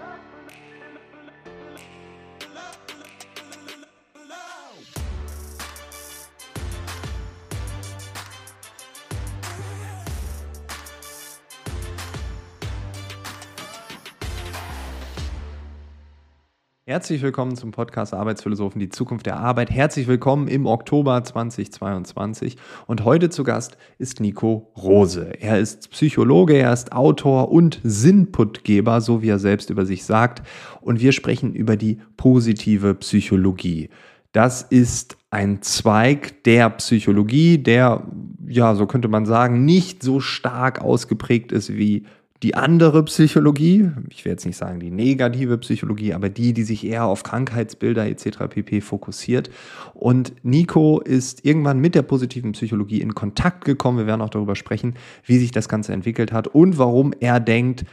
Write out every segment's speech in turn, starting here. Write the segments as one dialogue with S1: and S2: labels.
S1: Thank you. Herzlich willkommen zum Podcast Arbeitsphilosophen, die Zukunft der Arbeit. Herzlich willkommen im Oktober 2022. Und heute zu Gast ist Nico Rose. Er ist Psychologe, er ist Autor und Sinnputgeber, so wie er selbst über sich sagt. Und wir sprechen über die positive Psychologie. Das ist ein Zweig der Psychologie, der, ja, so könnte man sagen, nicht so stark ausgeprägt ist wie die andere Psychologie, ich will jetzt nicht sagen die negative Psychologie, aber die, die sich eher auf Krankheitsbilder etc. pp fokussiert. Und Nico ist irgendwann mit der positiven Psychologie in Kontakt gekommen. Wir werden auch darüber sprechen, wie sich das Ganze entwickelt hat und warum er denkt,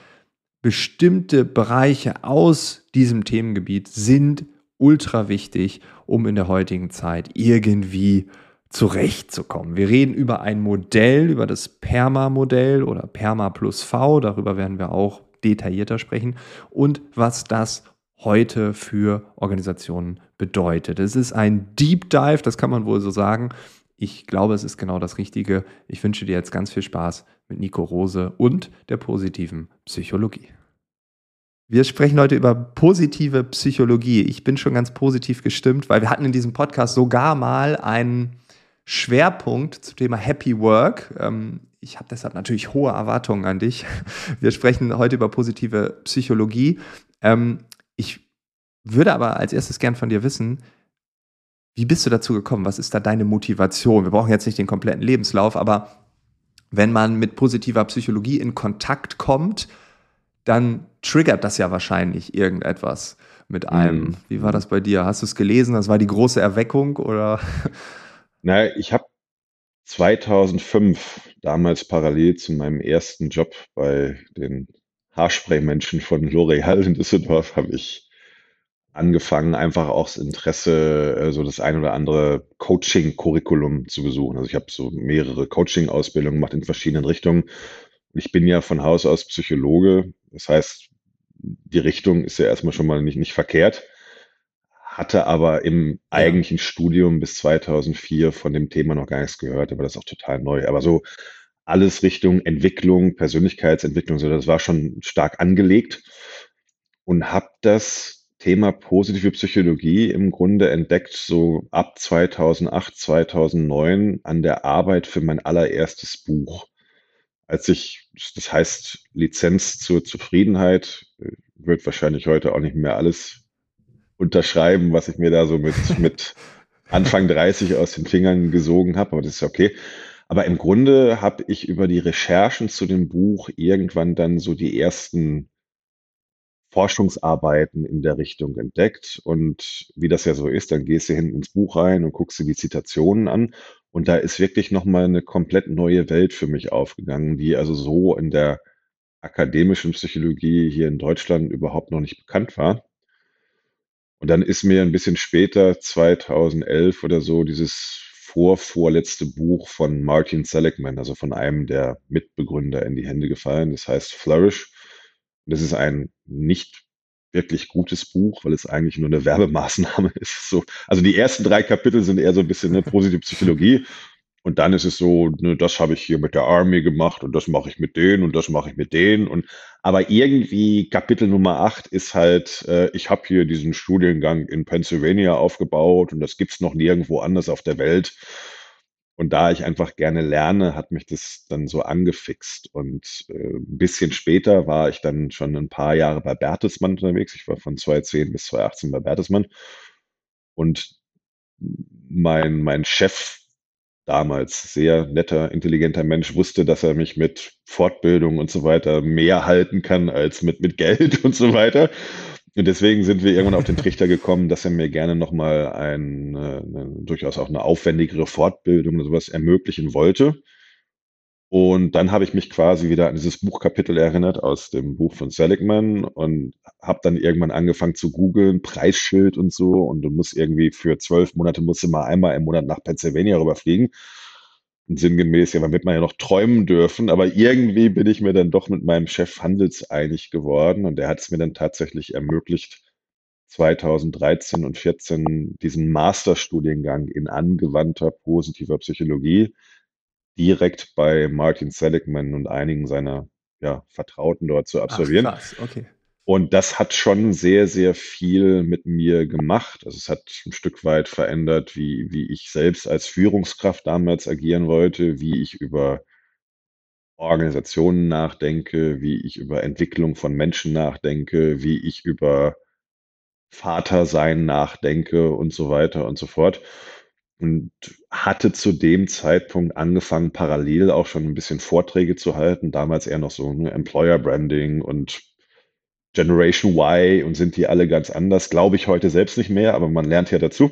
S1: bestimmte Bereiche aus diesem Themengebiet sind ultra wichtig, um in der heutigen Zeit irgendwie zurechtzukommen. Wir reden über ein Modell, über das PERMA-Modell oder PERMA plus V, darüber werden wir auch detaillierter sprechen und was das heute für Organisationen bedeutet. Es ist ein Deep Dive, das kann man wohl so sagen. Ich glaube, es ist genau das Richtige. Ich wünsche dir jetzt ganz viel Spaß mit Nico Rose und der positiven Psychologie. Wir sprechen heute über positive Psychologie. Ich bin schon ganz positiv gestimmt, weil wir hatten in diesem Podcast sogar mal einen Schwerpunkt zum Thema Happy Work. Ähm, ich habe deshalb natürlich hohe Erwartungen an dich. Wir sprechen heute über positive Psychologie. Ähm, ich würde aber als erstes gern von dir wissen, wie bist du dazu gekommen? Was ist da deine Motivation? Wir brauchen jetzt nicht den kompletten Lebenslauf, aber wenn man mit positiver Psychologie in Kontakt kommt, dann triggert das ja wahrscheinlich irgendetwas mit einem. Mhm. Wie war das bei dir? Hast du es gelesen? Das war die große Erweckung oder?
S2: Na, ich habe 2005 damals parallel zu meinem ersten Job bei den Haarspraymenschen von L'Oréal in Düsseldorf habe ich angefangen, einfach auch das Interesse, äh, so das ein oder andere Coaching-Curriculum zu besuchen. Also ich habe so mehrere Coaching-Ausbildungen gemacht in verschiedenen Richtungen. Ich bin ja von Haus aus Psychologe. Das heißt, die Richtung ist ja erstmal schon mal nicht, nicht verkehrt hatte aber im eigentlichen Studium bis 2004 von dem Thema noch gar nichts gehört, aber das ist auch total neu. Aber so alles Richtung Entwicklung, Persönlichkeitsentwicklung, so das war schon stark angelegt und habe das Thema positive Psychologie im Grunde entdeckt, so ab 2008, 2009 an der Arbeit für mein allererstes Buch. Als ich, das heißt Lizenz zur Zufriedenheit, äh, wird wahrscheinlich heute auch nicht mehr alles unterschreiben, was ich mir da so mit, mit Anfang 30 aus den Fingern gesogen habe, aber das ist okay. Aber im Grunde habe ich über die Recherchen zu dem Buch irgendwann dann so die ersten Forschungsarbeiten in der Richtung entdeckt. Und wie das ja so ist, dann gehst du hinten ins Buch rein und guckst dir die Zitationen an. Und da ist wirklich nochmal eine komplett neue Welt für mich aufgegangen, die also so in der akademischen Psychologie hier in Deutschland überhaupt noch nicht bekannt war. Und dann ist mir ein bisschen später, 2011 oder so, dieses vorvorletzte Buch von Martin Seligman, also von einem der Mitbegründer, in die Hände gefallen. Das heißt Flourish. Das ist ein nicht wirklich gutes Buch, weil es eigentlich nur eine Werbemaßnahme ist. So, also die ersten drei Kapitel sind eher so ein bisschen eine positive Psychologie und dann ist es so, ne, das habe ich hier mit der Army gemacht und das mache ich mit denen und das mache ich mit denen. Und aber irgendwie Kapitel Nummer 8 ist halt, äh, ich habe hier diesen Studiengang in Pennsylvania aufgebaut und das gibt's noch nirgendwo anders auf der Welt. Und da ich einfach gerne lerne, hat mich das dann so angefixt. Und äh, ein bisschen später war ich dann schon ein paar Jahre bei Bertelsmann unterwegs. Ich war von 2010 bis 2018 bei Bertelsmann. Und mein, mein Chef damals sehr netter, intelligenter Mensch wusste, dass er mich mit Fortbildung und so weiter mehr halten kann als mit, mit Geld und so weiter. Und deswegen sind wir irgendwann auf den Trichter gekommen, dass er mir gerne nochmal ein, eine, eine, durchaus auch eine aufwendigere Fortbildung oder sowas ermöglichen wollte. Und dann habe ich mich quasi wieder an dieses Buchkapitel erinnert aus dem Buch von Seligman und habe dann irgendwann angefangen zu googeln, Preisschild und so. Und du musst irgendwie für zwölf Monate musst du mal einmal im Monat nach Pennsylvania rüberfliegen. sinngemäß, ja, man wird man ja noch träumen dürfen, aber irgendwie bin ich mir dann doch mit meinem Chef handelseinig geworden und der hat es mir dann tatsächlich ermöglicht, 2013 und 14 diesen Masterstudiengang in angewandter positiver Psychologie direkt bei Martin Seligman und einigen seiner ja, Vertrauten dort zu absolvieren. Ach, okay. Und das hat schon sehr, sehr viel mit mir gemacht. Also es hat ein Stück weit verändert, wie, wie ich selbst als Führungskraft damals agieren wollte, wie ich über Organisationen nachdenke, wie ich über Entwicklung von Menschen nachdenke, wie ich über Vatersein nachdenke und so weiter und so fort. Und hatte zu dem Zeitpunkt angefangen, parallel auch schon ein bisschen Vorträge zu halten. Damals eher noch so ne, Employer Branding und Generation Y und sind die alle ganz anders. Glaube ich heute selbst nicht mehr, aber man lernt ja dazu.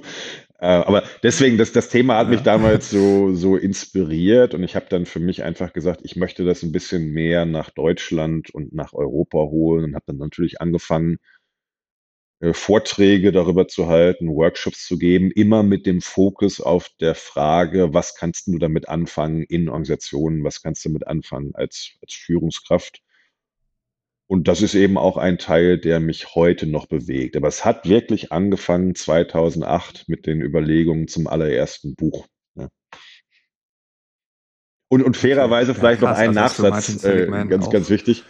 S2: Äh, aber deswegen, das, das Thema hat ja. mich damals so, so inspiriert und ich habe dann für mich einfach gesagt, ich möchte das ein bisschen mehr nach Deutschland und nach Europa holen und habe dann natürlich angefangen, Vorträge darüber zu halten, Workshops zu geben, immer mit dem Fokus auf der Frage, was kannst du damit anfangen in Organisationen, was kannst du damit anfangen als, als Führungskraft. Und das ist eben auch ein Teil, der mich heute noch bewegt. Aber es hat wirklich angefangen 2008 mit den Überlegungen zum allerersten Buch. Ja. Und, und fairerweise okay. vielleicht ja, krass, noch ein Nachsatz, äh, ganz, auch. ganz wichtig.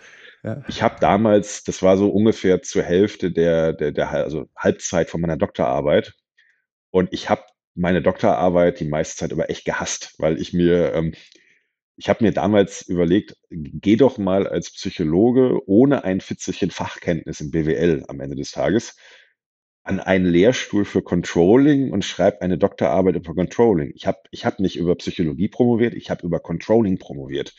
S2: Ja. Ich habe damals, das war so ungefähr zur Hälfte der, der, der also Halbzeit von meiner Doktorarbeit. Und ich habe meine Doktorarbeit die meiste Zeit über echt gehasst, weil ich mir, ähm, ich habe mir damals überlegt, geh doch mal als Psychologe ohne ein Fitzelchen Fachkenntnis im BWL am Ende des Tages an einen Lehrstuhl für Controlling und schreib eine Doktorarbeit über Controlling. Ich habe ich hab nicht über Psychologie promoviert, ich habe über Controlling promoviert.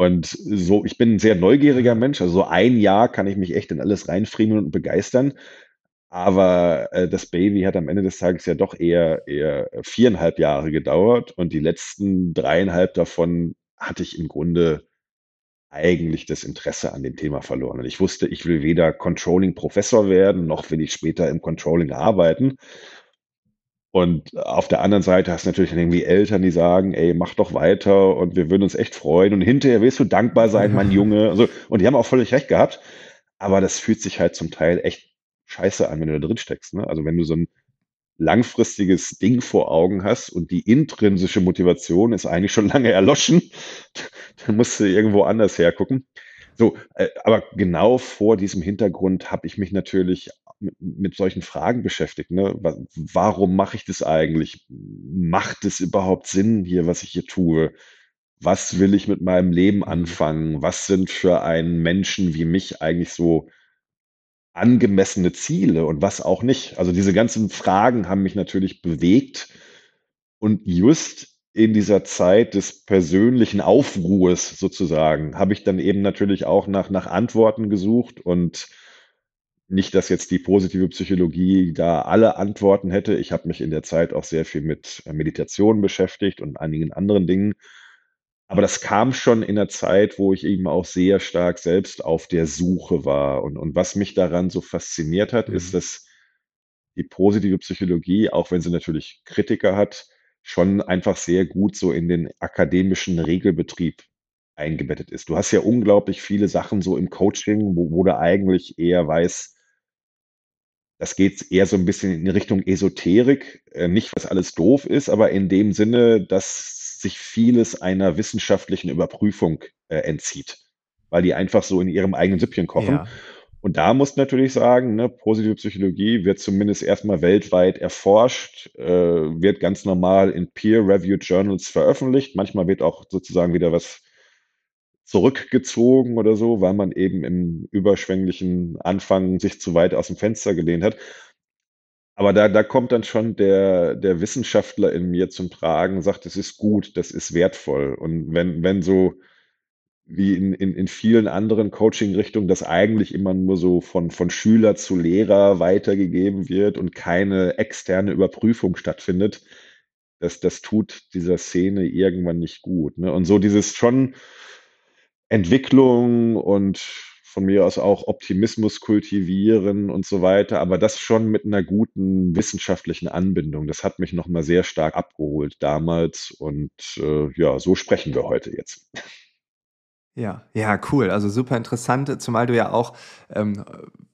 S2: Und so, ich bin ein sehr neugieriger Mensch. Also so ein Jahr kann ich mich echt in alles reinfriemeln und begeistern. Aber äh, das Baby hat am Ende des Tages ja doch eher, eher viereinhalb Jahre gedauert und die letzten dreieinhalb davon hatte ich im Grunde eigentlich das Interesse an dem Thema verloren. Und ich wusste, ich will weder Controlling-Professor werden, noch will ich später im Controlling arbeiten. Und auf der anderen Seite hast du natürlich dann irgendwie Eltern, die sagen, ey, mach doch weiter und wir würden uns echt freuen. Und hinterher wirst du dankbar sein, mein Junge. Also, und die haben auch völlig recht gehabt. Aber das fühlt sich halt zum Teil echt scheiße an, wenn du da drin steckst. Ne? Also wenn du so ein langfristiges Ding vor Augen hast und die intrinsische Motivation ist eigentlich schon lange erloschen, dann musst du irgendwo anders hergucken. So, äh, aber genau vor diesem Hintergrund habe ich mich natürlich mit, mit solchen Fragen beschäftigt. Ne? Warum mache ich das eigentlich? Macht es überhaupt Sinn hier, was ich hier tue? Was will ich mit meinem Leben mhm. anfangen? Was sind für einen Menschen wie mich eigentlich so angemessene Ziele und was auch nicht? Also diese ganzen Fragen haben mich natürlich bewegt und just in dieser Zeit des persönlichen Aufruhes sozusagen habe ich dann eben natürlich auch nach, nach Antworten gesucht und nicht, dass jetzt die positive Psychologie da alle Antworten hätte. Ich habe mich in der Zeit auch sehr viel mit äh, Meditation beschäftigt und einigen anderen Dingen. Aber das kam schon in der Zeit, wo ich eben auch sehr stark selbst auf der Suche war. Und, und was mich daran so fasziniert hat, mhm. ist, dass die positive Psychologie, auch wenn sie natürlich Kritiker hat, schon einfach sehr gut so in den akademischen Regelbetrieb eingebettet ist. Du hast ja unglaublich viele Sachen so im Coaching, wo, wo du eigentlich eher weißt, das geht eher so ein bisschen in Richtung Esoterik. Äh, nicht, was alles doof ist, aber in dem Sinne, dass sich vieles einer wissenschaftlichen Überprüfung äh, entzieht, weil die einfach so in ihrem eigenen Süppchen kochen. Ja. Und da muss natürlich sagen, ne, positive Psychologie wird zumindest erstmal weltweit erforscht, äh, wird ganz normal in Peer-Reviewed Journals veröffentlicht. Manchmal wird auch sozusagen wieder was zurückgezogen oder so, weil man eben im überschwänglichen Anfang sich zu weit aus dem Fenster gelehnt hat. Aber da, da kommt dann schon der, der Wissenschaftler in mir zum Tragen, sagt, es ist gut, das ist wertvoll. Und wenn, wenn so wie in, in, in vielen anderen Coaching-Richtungen das eigentlich immer nur so von, von Schüler zu Lehrer weitergegeben wird und keine externe Überprüfung stattfindet, das, das tut dieser Szene irgendwann nicht gut. Ne? Und so dieses schon, Entwicklung und von mir aus auch Optimismus kultivieren und so weiter, aber das schon mit einer guten wissenschaftlichen Anbindung. Das hat mich nochmal sehr stark abgeholt damals und äh, ja, so sprechen wir heute jetzt.
S1: Ja, ja, cool. Also super interessant, zumal du ja auch ähm,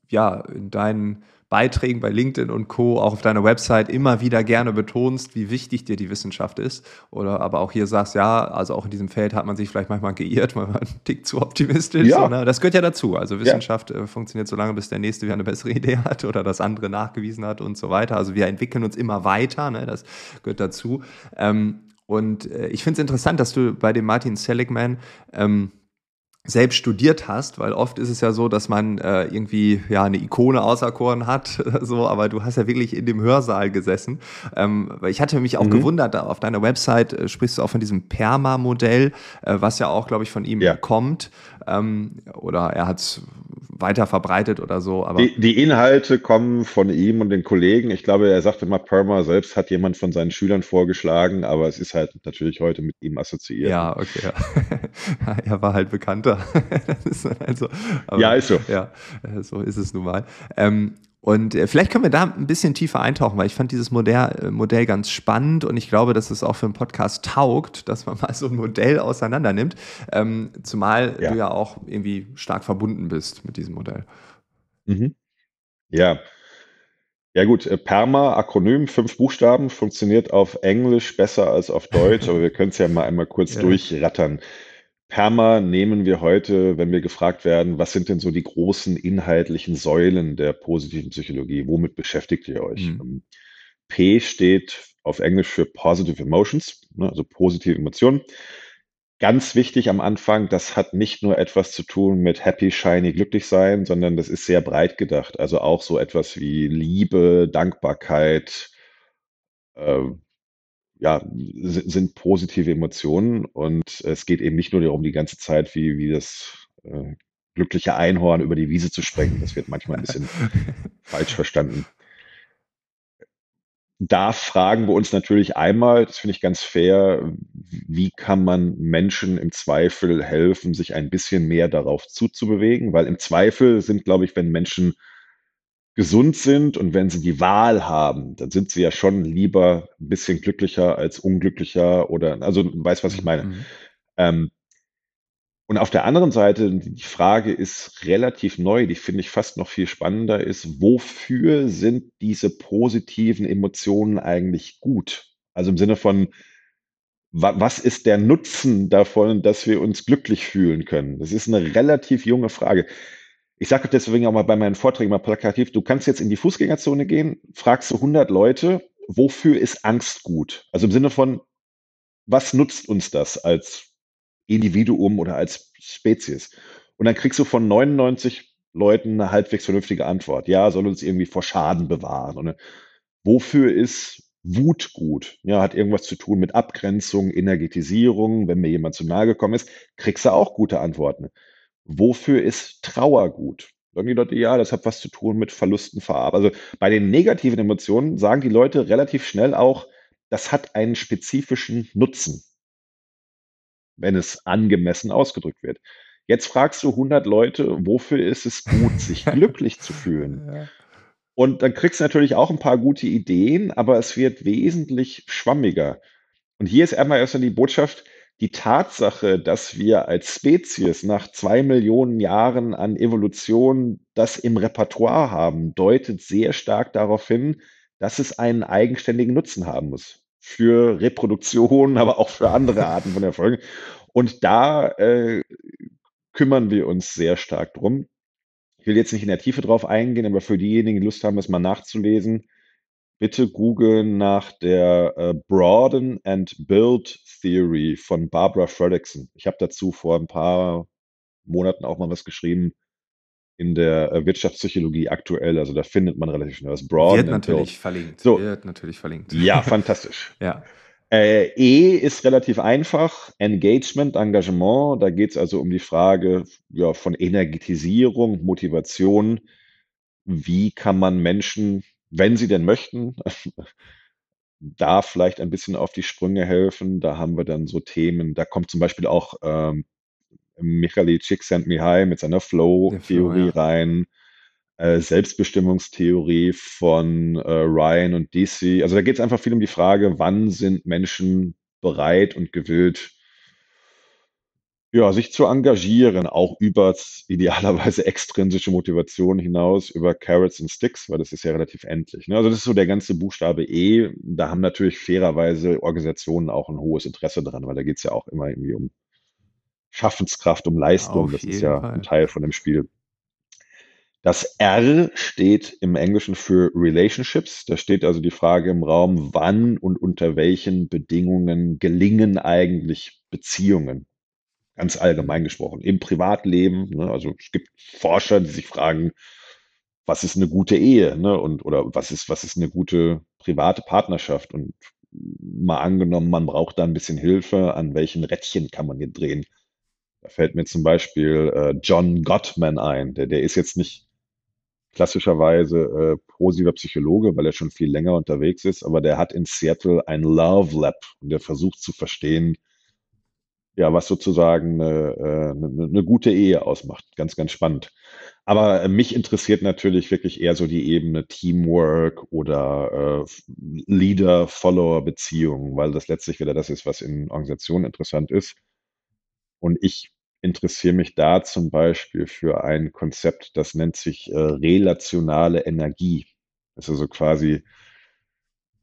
S1: ja in deinen Beiträgen bei LinkedIn und Co. auch auf deiner Website immer wieder gerne betonst, wie wichtig dir die Wissenschaft ist. Oder aber auch hier sagst, ja, also auch in diesem Feld hat man sich vielleicht manchmal geirrt, weil man einen Tick zu optimistisch
S2: Ja,
S1: so, ne? Das gehört ja dazu. Also
S2: ja,
S1: Wissenschaft äh, funktioniert so lange, bis der Nächste wieder eine bessere Idee hat oder das andere nachgewiesen hat und so weiter. Also wir entwickeln uns immer weiter, ne? Das gehört dazu. Ähm, und äh, ich finde es interessant, dass du bei dem Martin Seligman ähm, selbst studiert hast, weil oft ist es ja so, dass man äh, irgendwie ja eine Ikone auserkoren hat, so, aber du hast ja wirklich in dem Hörsaal gesessen. Ähm, ich hatte mich auch
S2: mhm.
S1: gewundert, auf deiner Website äh, sprichst du auch von diesem Perma-Modell, äh, was ja auch, glaube ich, von ihm
S2: Ja.
S1: kommt. Ähm, oder er hat es weiter verbreitet oder so, aber
S2: Die, die Inhalte kommen von ihm und den Kollegen. Ich glaube, er sagte mal, Perma selbst hat jemand von seinen Schülern vorgeschlagen, aber es ist halt natürlich heute mit ihm assoziiert. Ne?
S1: ja, okay, ja. er war halt bekannter. das ist dann halt so.
S2: Ja,
S1: Aber
S2: ist so.
S1: ja, so ist es nun mal. Ähm, und äh, vielleicht können wir da ein bisschen tiefer eintauchen, weil ich fand dieses Modell, äh, Modell ganz spannend und ich glaube, dass es auch für einen Podcast taugt, dass man mal so ein Modell auseinander nimmt. Ähm, zumal
S2: Ja.
S1: du ja auch irgendwie stark verbunden bist mit diesem Modell.
S2: Mhm. Ja. Ja gut, äh, PERMA, Akronym, fünf Buchstaben, funktioniert auf Englisch besser als auf Deutsch, aber wir können es ja mal einmal kurz
S1: Ja.
S2: durchrattern. PERMA nehmen wir heute, wenn wir gefragt werden, was sind denn so die großen inhaltlichen Säulen der positiven Psychologie? Womit beschäftigt ihr euch?
S1: Mhm.
S2: Ähm, P steht auf Englisch für Positive Emotions, ne, also positive Emotionen. Ganz wichtig am Anfang, das hat nicht nur etwas zu tun mit happy, shiny, glücklich sein, sondern das ist sehr breit gedacht. Also auch so etwas wie Liebe, Dankbarkeit, äh, ja, si- sind positive Emotionen. Und es geht eben nicht nur darum, die ganze Zeit wie, wie das äh, glückliche Einhorn über die Wiese zu sprengen. Das wird manchmal ein bisschen falsch verstanden. Da fragen wir uns natürlich einmal, das finde ich ganz fair, wie kann man Menschen im Zweifel helfen, sich ein bisschen mehr darauf zuzubewegen? Weil im Zweifel sind, glaube ich, wenn Menschen gesund sind und wenn sie die Wahl haben, dann sind sie ja schon lieber ein bisschen glücklicher als unglücklicher oder, also du weißt, was ich meine.
S1: Mhm.
S2: Ähm, und auf der anderen Seite, die Frage ist relativ neu, die finde ich fast noch viel spannender, ist, wofür sind diese positiven Emotionen eigentlich gut? Also im Sinne von, wa was ist der Nutzen davon, dass wir uns glücklich fühlen können? Das ist eine relativ junge Frage. Ich sage deswegen auch mal bei meinen Vorträgen mal plakativ, du kannst jetzt in die Fußgängerzone gehen, fragst du 100 Leute, wofür ist Angst gut? Also im Sinne von, was nutzt uns das als Individuum oder als Spezies? Und dann kriegst du von 99 Leuten eine halbwegs vernünftige Antwort. Ja, soll uns irgendwie vor Schaden bewahren. Und wofür ist Wut gut? Ja, hat irgendwas zu tun mit Abgrenzung, Energetisierung. Wenn mir jemand zu nahe gekommen ist, kriegst du auch gute Antworten. Wofür ist Trauer gut? Sagen die Leute, ja, das hat was zu tun mit Verlusten, Verarbeitung. Also bei den negativen Emotionen sagen die Leute relativ schnell auch, das hat einen spezifischen Nutzen wenn es angemessen ausgedrückt wird. Jetzt fragst du 100 Leute, wofür ist es gut, sich glücklich zu fühlen?
S1: Ja.
S2: Und dann kriegst du natürlich auch ein paar gute Ideen, aber es wird wesentlich schwammiger. Und hier ist einmal erstmal die Botschaft, die Tatsache, dass wir als Spezies nach zwei Millionen Jahren an Evolution das im Repertoire haben, deutet sehr stark darauf hin, dass es einen eigenständigen Nutzen haben muss. Für Reproduktion, aber auch für andere Arten von Erfolgen. Und da äh, kümmern wir uns sehr stark drum. Ich will jetzt nicht in der Tiefe drauf eingehen, aber für diejenigen, die Lust haben, das mal nachzulesen, bitte googeln nach der äh, Broaden and Build Theory von Barbara Fredrickson. Ich habe dazu vor ein paar Monaten auch mal was geschrieben in der äh, Wirtschaftspsychologie aktuell. Also da findet man relativ schnell was. Broaden
S1: Wird
S2: and
S1: natürlich
S2: Build.
S1: verlinkt.
S2: So.
S1: Wird natürlich verlinkt.
S2: Ja, fantastisch.
S1: Ja.
S2: Äh, e ist relativ einfach. Engagement, Engagement. Da geht es also um die Frage ja, von Energetisierung, Motivation. Wie kann man Menschen, wenn sie denn möchten, da vielleicht ein bisschen auf die Sprünge helfen? Da haben wir dann so Themen. Da kommt zum Beispiel auch ähm, Michaly Csikszentmihalyi mit seiner Flow-Theorie
S1: Flow, ja.
S2: rein, äh, Selbstbestimmungstheorie von äh, Ryan und DC. Also da geht es einfach viel um die Frage, wann sind Menschen bereit und gewillt, ja, sich zu engagieren, auch über idealerweise extrinsische Motivation hinaus, über Carrots and Sticks, weil das ist ja relativ endlich. Ne? Also das ist so der ganze Buchstabe E. Da haben natürlich fairerweise Organisationen auch ein hohes Interesse dran, weil da geht es ja auch immer irgendwie um Schaffenskraft, um Leistung.
S1: Auf
S2: das ist ja
S1: Fall.
S2: ein Teil von dem Spiel. Das R steht im Englischen für Relationships. Da steht also die Frage im Raum, wann und unter welchen Bedingungen gelingen eigentlich Beziehungen? Ganz allgemein gesprochen. Im Privatleben, ne, also es gibt Forscher, die sich fragen, was ist eine gute Ehe, ne? Und oder was ist, was ist eine gute private Partnerschaft? Und mal angenommen, man braucht da ein bisschen Hilfe, an welchen Rädchen kann man hier drehen? Da fällt mir zum Beispiel äh, John Gottman ein. Der, der ist jetzt nicht klassischerweise äh, positiver Psychologe, weil er schon viel länger unterwegs ist, aber der hat in Seattle ein Love Lab und der versucht zu verstehen, ja, was sozusagen eine, äh, eine, eine gute Ehe ausmacht. Ganz, ganz spannend. Aber äh, mich interessiert natürlich wirklich eher so die Ebene Teamwork oder äh, Leader-Follower-Beziehungen, weil das letztlich wieder das ist, was in Organisationen interessant ist. Und ich interessiere mich da zum Beispiel für ein Konzept, das nennt sich äh, relationale Energie. Das ist also quasi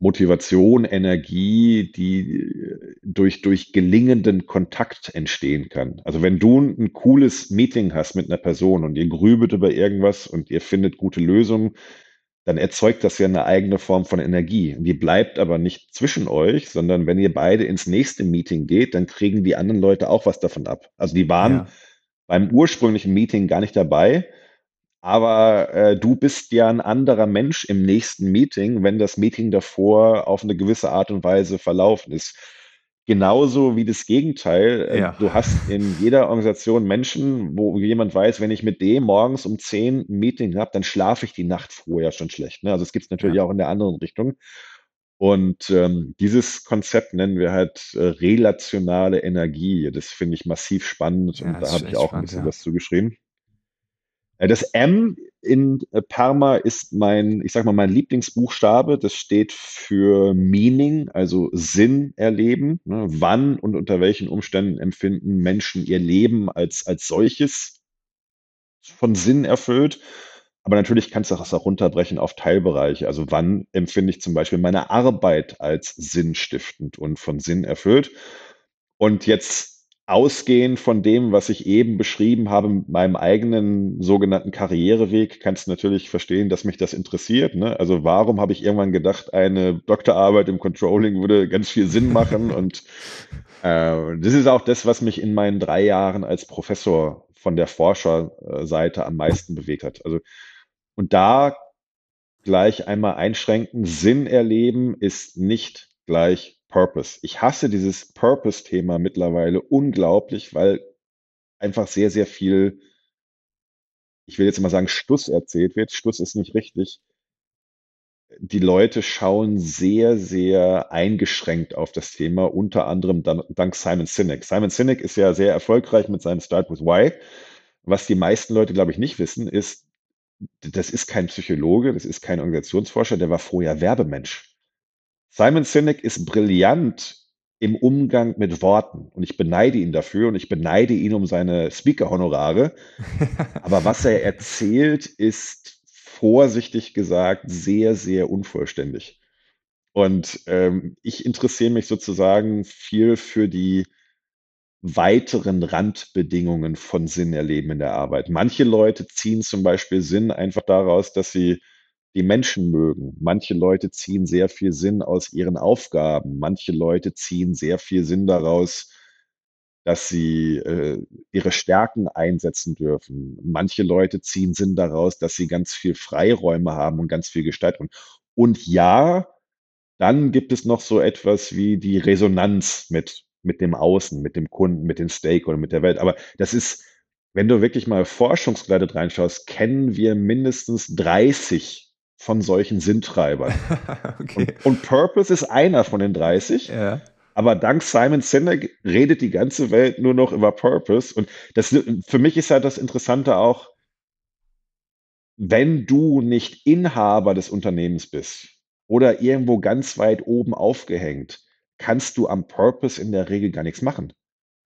S2: Motivation, Energie, die äh, durch, durch gelingenden Kontakt entstehen kann. Also wenn du ein cooles Meeting hast mit einer Person und ihr grübelt über irgendwas und ihr findet gute Lösungen, dann erzeugt das ja eine eigene Form von Energie. Die bleibt aber nicht zwischen euch, sondern wenn ihr beide ins nächste Meeting geht, dann kriegen die anderen Leute auch was davon ab. Also die waren
S1: Ja.
S2: beim ursprünglichen Meeting gar nicht dabei, aber äh, du bist ja ein anderer Mensch im nächsten Meeting, wenn das Meeting davor auf eine gewisse Art und Weise verlaufen ist. Genauso wie das Gegenteil. Äh,
S1: Ja.
S2: Du hast in jeder Organisation Menschen, wo jemand weiß, wenn ich mit dem morgens um 10 ein Meeting habe, dann schlafe ich die Nacht vorher schon schlecht. Ne? Also es gibt es natürlich
S1: Ja.
S2: auch in der anderen Richtung. Und ähm, dieses Konzept nennen wir halt äh, relationale Energie. Das finde ich massiv spannend
S1: Ja,
S2: und da habe ich auch ein
S1: spannend,
S2: bisschen
S1: ja.
S2: was zugeschrieben. Äh, Das M in äh, Perma ist mein, ich sag mal, mein Lieblingsbuchstabe. Das steht für Meaning, also Sinn erleben. Ne? Wann und unter welchen Umständen empfinden Menschen ihr Leben als, als solches von Sinn erfüllt? Aber natürlich kannst du das auch runterbrechen auf Teilbereiche. Also wann empfinde ich zum Beispiel meine Arbeit als sinnstiftend und von Sinn erfüllt? Und jetzt ausgehend von dem, was ich eben beschrieben habe, mit meinem eigenen sogenannten Karriereweg, kannst du natürlich verstehen, dass mich das interessiert. Ne? Also warum habe ich irgendwann gedacht, eine Doktorarbeit im Controlling würde ganz viel Sinn machen? Und äh, das ist auch das, was mich in meinen drei Jahren als Professor von der Forscherseite am meisten bewegt hat. Also und da gleich einmal einschränken, Sinn erleben ist nicht gleich Purpose. Ich hasse dieses Purpose-Thema mittlerweile unglaublich, weil einfach sehr, sehr viel, ich will jetzt mal sagen, Stuss erzählt wird. Stuss ist nicht richtig. Die Leute schauen sehr, sehr eingeschränkt auf das Thema, unter anderem dan- dank Simon Sinek. Simon Sinek ist ja sehr erfolgreich mit seinem Start with Why. Was die meisten Leute, glaube ich, nicht wissen, ist, das ist kein Psychologe, das ist kein Organisationsforscher, der war vorher Werbemensch. Simon Sinek ist brillant im Umgang mit Worten und ich beneide ihn dafür und ich beneide ihn um seine Speaker-Honorare. Aber was er erzählt, ist vorsichtig gesagt sehr, sehr unvollständig. Und ähm, ich interessiere mich sozusagen viel für die weiteren Randbedingungen von Sinn erleben in der Arbeit. Manche Leute ziehen zum Beispiel Sinn einfach daraus, dass sie die Menschen mögen. Manche Leute ziehen sehr viel Sinn aus ihren Aufgaben. Manche Leute ziehen sehr viel Sinn daraus, dass sie äh, ihre Stärken einsetzen dürfen. Manche Leute ziehen Sinn daraus, dass sie ganz viel Freiräume haben und ganz viel Gestaltung. Und ja, dann gibt es noch so etwas wie die Resonanz mit, mit dem Außen, mit dem Kunden, mit den Stakeholdern, mit der Welt. Aber das ist, wenn du wirklich mal forschungsgeleitet reinschaust, kennen wir mindestens 30 von solchen Sinntreibern.
S1: Okay.
S2: Und, und Purpose ist einer von den 30.
S1: Ja.
S2: Aber dank Simon Sinek redet die ganze Welt nur noch über Purpose. Und das, für mich ist halt das Interessante auch, wenn du nicht Inhaber des Unternehmens bist oder irgendwo ganz weit oben aufgehängt, kannst du am Purpose in der Regel gar nichts machen.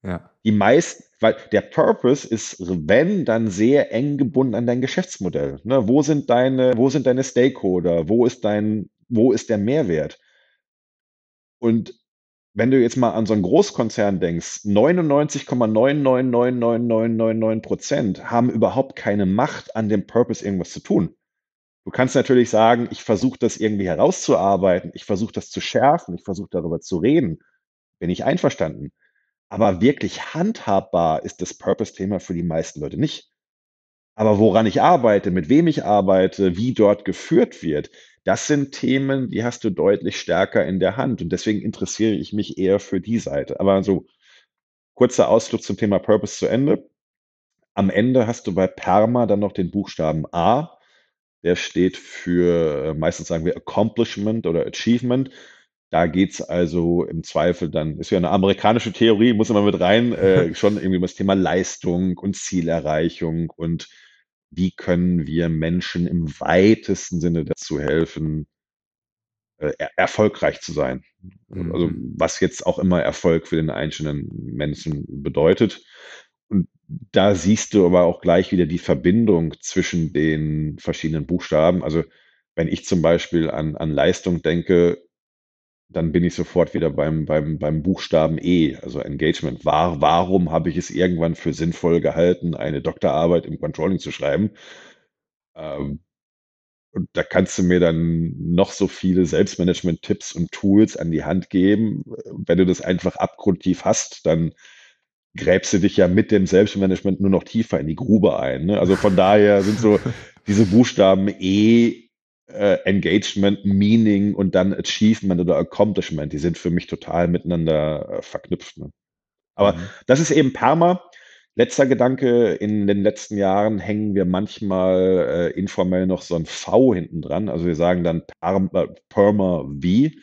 S1: Ja.
S2: Die meisten, weil der Purpose ist, wenn, dann sehr eng gebunden an dein Geschäftsmodell. Ne? Wo sind deine, wo sind deine Stakeholder? Wo ist dein, wo ist der Mehrwert? Und wenn du jetzt mal an so einen Großkonzern denkst, 99,999999 Prozent haben überhaupt keine Macht, an dem Purpose irgendwas zu tun. Du kannst natürlich sagen, ich versuche das irgendwie herauszuarbeiten, ich versuche das zu schärfen, ich versuche darüber zu reden. Bin ich einverstanden. Aber wirklich handhabbar ist das Purpose-Thema für die meisten Leute nicht. Aber woran ich arbeite, mit wem ich arbeite, wie dort geführt wird, das sind Themen, die hast du deutlich stärker in der Hand. Und deswegen interessiere ich mich eher für die Seite. Aber so kurzer Ausflug zum Thema Purpose zu Ende. Am Ende hast du bei Perma dann noch den Buchstaben A. Der steht für, meistens sagen wir Accomplishment oder Achievement. Da geht's also im Zweifel dann, ist ja eine amerikanische Theorie, muss immer mit rein, äh, schon irgendwie um das Thema Leistung und Zielerreichung und wie können wir Menschen im weitesten Sinne dazu helfen, äh, er erfolgreich zu sein. Mhm. Also was jetzt auch immer Erfolg für den einzelnen Menschen bedeutet. Und da siehst du aber auch gleich wieder die Verbindung zwischen den verschiedenen Buchstaben. Also wenn ich zum Beispiel an, an Leistung denke, dann bin ich sofort wieder beim, beim, beim Buchstaben E, also Engagement. War, warum habe ich es irgendwann für sinnvoll gehalten, eine Doktorarbeit im Controlling zu schreiben? Ähm, und da kannst du mir dann noch so viele Selbstmanagement-Tipps und Tools an die Hand geben. Wenn du das einfach abgrundtief hast, dann gräbst du dich ja mit dem Selbstmanagement nur noch tiefer in die Grube ein. Ne? Also von daher sind so diese Buchstaben E, äh, Engagement, Meaning und dann Achievement oder Accomplishment, die sind für mich total miteinander äh, verknüpft. Ne? Aber mhm. das ist eben Perma. Letzter Gedanke, in den letzten Jahren hängen wir manchmal äh, informell noch so ein V hinten dran. Also wir sagen dann Perma, Perma V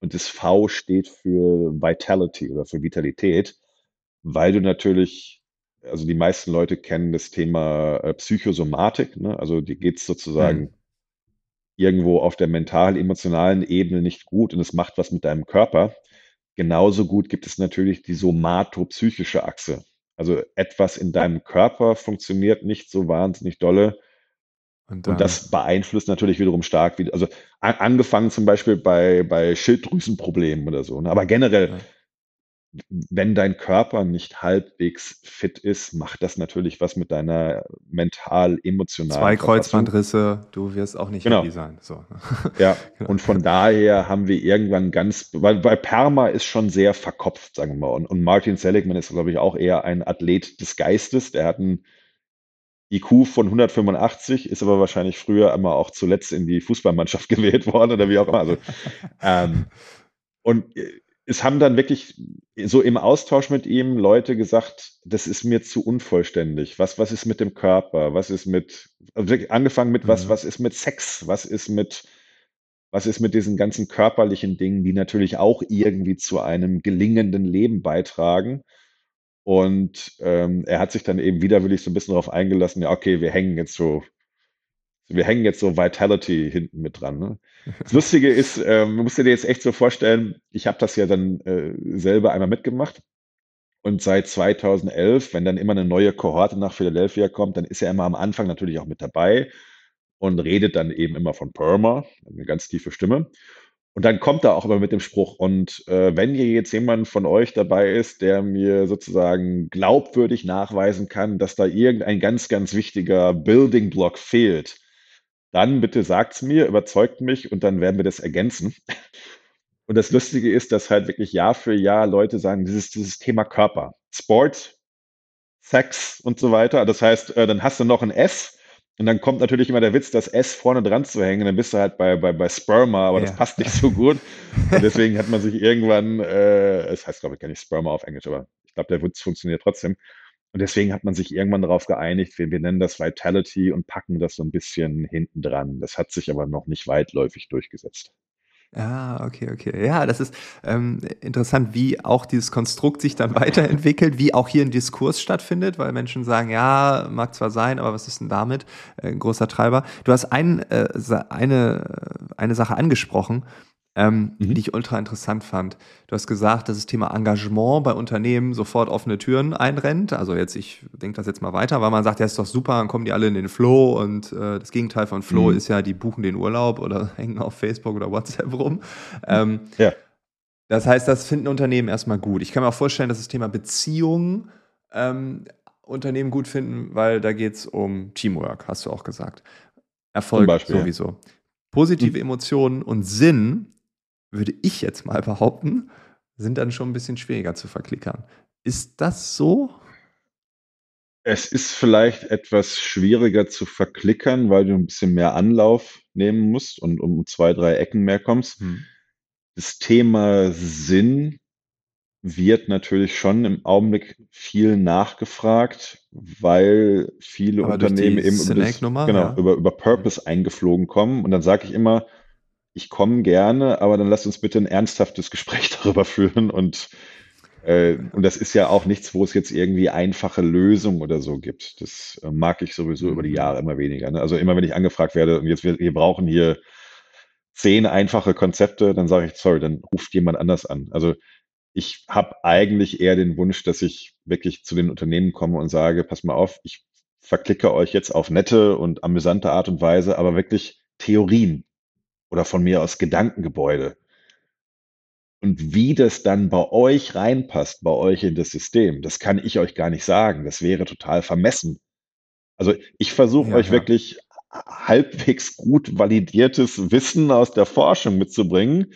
S2: und das V steht für Vitality oder für Vitalität, weil du natürlich, also die meisten Leute kennen das Thema äh, Psychosomatik, ne? also die geht es sozusagen mhm irgendwo auf der mental-emotionalen Ebene nicht gut und es macht was mit deinem Körper. Genauso gut gibt es natürlich die somatopsychische Achse. Also etwas in deinem Körper funktioniert nicht so wahnsinnig dolle. Und, und das beeinflusst natürlich wiederum stark, also angefangen zum Beispiel bei, bei Schilddrüsenproblemen oder so. Ne? Aber generell, ja wenn dein Körper nicht halbwegs fit ist, macht das natürlich was mit deiner mental-emotionalen
S1: Zwei Kreuzbandrisse, du wirst auch nicht
S2: genau.
S1: happy sein. So.
S2: Ja, genau. und von daher haben wir irgendwann ganz, weil, weil Perma ist schon sehr verkopft, sagen wir mal. Und, und Martin Seligman ist, glaube ich, auch eher ein Athlet des Geistes. Der hat einen IQ von 185, ist aber wahrscheinlich früher immer auch zuletzt in die Fußballmannschaft gewählt worden oder wie auch immer. Also, ähm, und äh, es haben dann wirklich so im Austausch mit ihm Leute gesagt, das ist mir zu unvollständig. Was, was ist mit dem Körper? Was ist mit, also angefangen mit was, mhm. was ist mit Sex? Was ist mit, was ist mit diesen ganzen körperlichen Dingen, die natürlich auch irgendwie zu einem gelingenden Leben beitragen? Und ähm, er hat sich dann eben widerwillig so ein bisschen darauf eingelassen, ja, okay, wir hängen jetzt so wir hängen jetzt so Vitality hinten mit dran. Ne? Das Lustige ist, ähm, man muss dir jetzt echt so vorstellen, ich habe das ja dann äh, selber einmal mitgemacht. Und seit 2011, wenn dann immer eine neue Kohorte nach Philadelphia kommt, dann ist er immer am Anfang natürlich auch mit dabei und redet dann eben immer von Perma, eine ganz tiefe Stimme. Und dann kommt er auch immer mit dem Spruch, und äh, wenn hier jetzt jemand von euch dabei ist, der mir sozusagen glaubwürdig nachweisen kann, dass da irgendein ganz, ganz wichtiger Building Block fehlt, dann bitte sagt's mir, überzeugt mich und dann werden wir das ergänzen. Und das Lustige ist, dass halt wirklich Jahr für Jahr Leute sagen, dieses, dieses Thema Körper, Sport, Sex und so weiter. Das heißt, äh, dann hast du noch ein S und dann kommt natürlich immer der Witz, das S vorne dran zu hängen. Dann bist du halt bei, bei, bei Sperma, aber ja. das passt nicht so gut. Und deswegen hat man sich irgendwann, äh, es heißt glaube ich gar nicht Sperma auf Englisch, aber ich glaube, der Witz funktioniert trotzdem. Und deswegen hat man sich irgendwann darauf geeinigt, wir, wir nennen das Vitality und packen das so ein bisschen hinten dran. Das hat sich aber noch nicht weitläufig durchgesetzt.
S1: Ja, okay, okay. Ja, das ist ähm, interessant, wie auch dieses Konstrukt sich dann weiterentwickelt, wie auch hier ein Diskurs stattfindet, weil Menschen sagen, ja, mag zwar sein, aber was ist denn damit? Äh, ein großer Treiber. Du hast ein, äh, eine, eine Sache angesprochen, ähm, mhm. die ich ultra interessant fand. Du hast gesagt, dass das Thema Engagement bei Unternehmen sofort offene Türen einrennt. Also jetzt, ich denke das jetzt mal weiter, weil man sagt, ja, ist doch super, dann kommen die alle in den Flow und äh, das Gegenteil von Flow mhm. ist ja, die buchen den Urlaub oder hängen auf Facebook oder WhatsApp rum. Ähm, ja. Das heißt, das finden Unternehmen erstmal gut. Ich kann mir auch vorstellen, dass das Thema Beziehungen ähm, Unternehmen gut finden, weil da geht es um Teamwork, hast du auch gesagt. Erfolg Beispiel, sowieso. Ja. Positive mhm. Emotionen und Sinn würde ich jetzt mal behaupten, sind dann schon ein bisschen schwieriger zu verklickern. Ist das so?
S2: Es ist vielleicht etwas schwieriger zu verklickern, weil du ein bisschen mehr Anlauf nehmen musst und um zwei, drei Ecken mehr kommst. Hm. Das Thema Sinn wird natürlich schon im Augenblick viel nachgefragt, weil viele Aber Unternehmen eben über, das, genau, ja. über, über Purpose eingeflogen kommen. Und dann sage ich immer, ich komme gerne, aber dann lasst uns bitte ein ernsthaftes Gespräch darüber führen und äh, und das ist ja auch nichts, wo es jetzt irgendwie einfache Lösungen oder so gibt. Das äh, mag ich sowieso über die mhm. Jahre immer weniger. Ne? Also immer, wenn ich angefragt werde und jetzt wir, wir brauchen hier zehn einfache Konzepte, dann sage ich, sorry, dann ruft jemand anders an. Also ich habe eigentlich eher den Wunsch, dass ich wirklich zu den Unternehmen komme und sage, pass mal auf, ich verklicke euch jetzt auf nette und amüsante Art und Weise, aber wirklich Theorien oder von mir aus Gedankengebäude. Und wie das dann bei euch reinpasst, bei euch in das System, das kann ich euch gar nicht sagen. Das wäre total vermessen. Also ich versuche ja, euch ja. wirklich halbwegs gut validiertes Wissen aus der Forschung mitzubringen.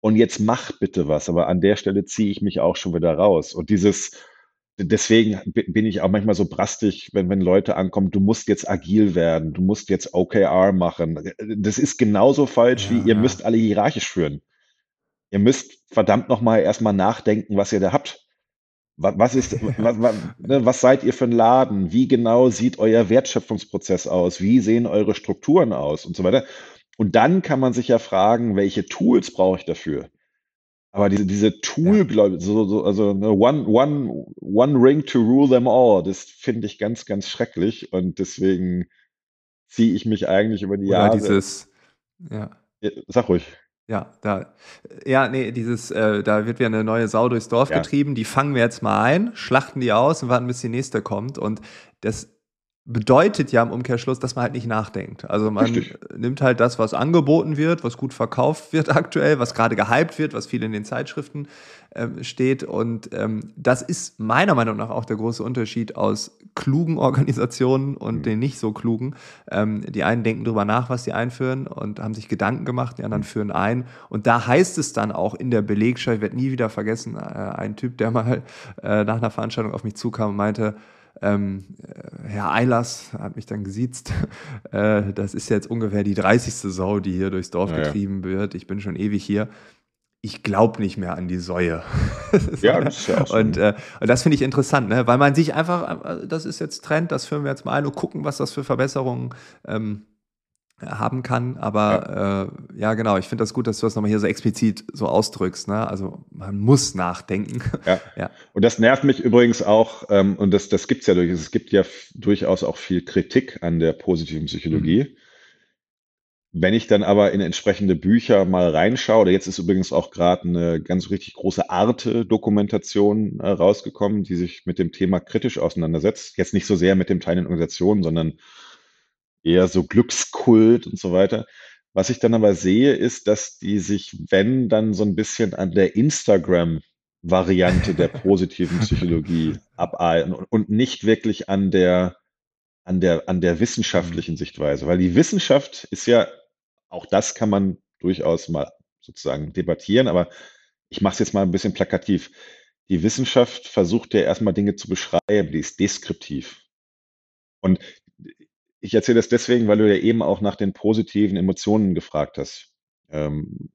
S2: Und jetzt mach bitte was. Aber an der Stelle ziehe ich mich auch schon wieder raus. Und dieses, deswegen bin ich auch manchmal so brastig, wenn, wenn Leute ankommen, du musst jetzt agil werden, du musst jetzt OKR machen. Das ist genauso falsch, ja, wie ihr ja. müsst alle hierarchisch führen. Ihr müsst verdammt nochmal erstmal nachdenken, was ihr da habt. Was, was ist, was, was, ne, was seid ihr für ein Laden? Wie genau sieht euer Wertschöpfungsprozess aus? Wie sehen eure Strukturen aus und so weiter? Und dann kann man sich ja fragen, welche Tools brauche ich dafür? Aber diese, diese Tool, glaube ich, so, so, also ne, one, one, one ring to rule them all, das finde ich ganz, ganz schrecklich und deswegen ziehe ich mich eigentlich über die
S1: Oder
S2: Jahre.
S1: dieses, ja.
S2: Sag ruhig.
S1: Ja, da, ja, nee, dieses, äh, da wird wieder eine neue Sau durchs Dorf ja. getrieben, die fangen wir jetzt mal ein, schlachten die aus und warten, bis die nächste kommt. Und das bedeutet ja im Umkehrschluss, dass man halt nicht nachdenkt. Also man Richtig. nimmt halt das, was angeboten wird, was gut verkauft wird aktuell, was gerade gehypt wird, was viel in den Zeitschriften ähm, steht. Und ähm, das ist meiner Meinung nach auch der große Unterschied aus klugen Organisationen und mhm. den nicht so klugen. Ähm, die einen denken drüber nach, was sie einführen und haben sich Gedanken gemacht, die anderen mhm. führen ein. Und da heißt es dann auch in der Belegschaft, ich werde nie wieder vergessen, äh, ein Typ, der mal äh, nach einer Veranstaltung auf mich zukam und meinte, ähm, äh, Herr Eilers hat mich dann gesiezt. Äh, das ist jetzt ungefähr die 30. Sau, die hier durchs Dorf ja, getrieben wird. Ich bin schon ewig hier. Ich glaube nicht mehr an die Säue. ja, das ist ja auch. Und, äh, und das finde ich interessant, ne? weil man sich einfach, äh, das ist jetzt Trend, das führen wir jetzt mal ein und gucken, was das für Verbesserungen ähm, haben kann. Aber ja, äh, ja genau, ich finde das gut, dass du das nochmal hier so explizit so ausdrückst. Ne? Also man muss nachdenken.
S2: Ja. ja. Und das nervt mich übrigens auch, ähm, und das, das gibt es ja durchaus, es gibt ja durchaus auch viel Kritik an der positiven Psychologie. Mhm. Wenn ich dann aber in entsprechende Bücher mal reinschaue, oder jetzt ist übrigens auch gerade eine ganz richtig große Arte-Dokumentation äh, rausgekommen, die sich mit dem Thema kritisch auseinandersetzt. Jetzt nicht so sehr mit dem Teil in Organisationen, sondern eher so Glückskult und so weiter. Was ich dann aber sehe, ist, dass die sich, wenn dann so ein bisschen an der Instagram-Variante der positiven Psychologie abarbeiten und nicht wirklich an der, an der, an der wissenschaftlichen Sichtweise. Weil die Wissenschaft ist ja, auch das kann man durchaus mal sozusagen debattieren, aber ich mache es jetzt mal ein bisschen plakativ. Die Wissenschaft versucht ja erstmal Dinge zu beschreiben, die ist deskriptiv. Und ich erzähle das deswegen, weil du ja eben auch nach den positiven Emotionen gefragt hast. Ähm,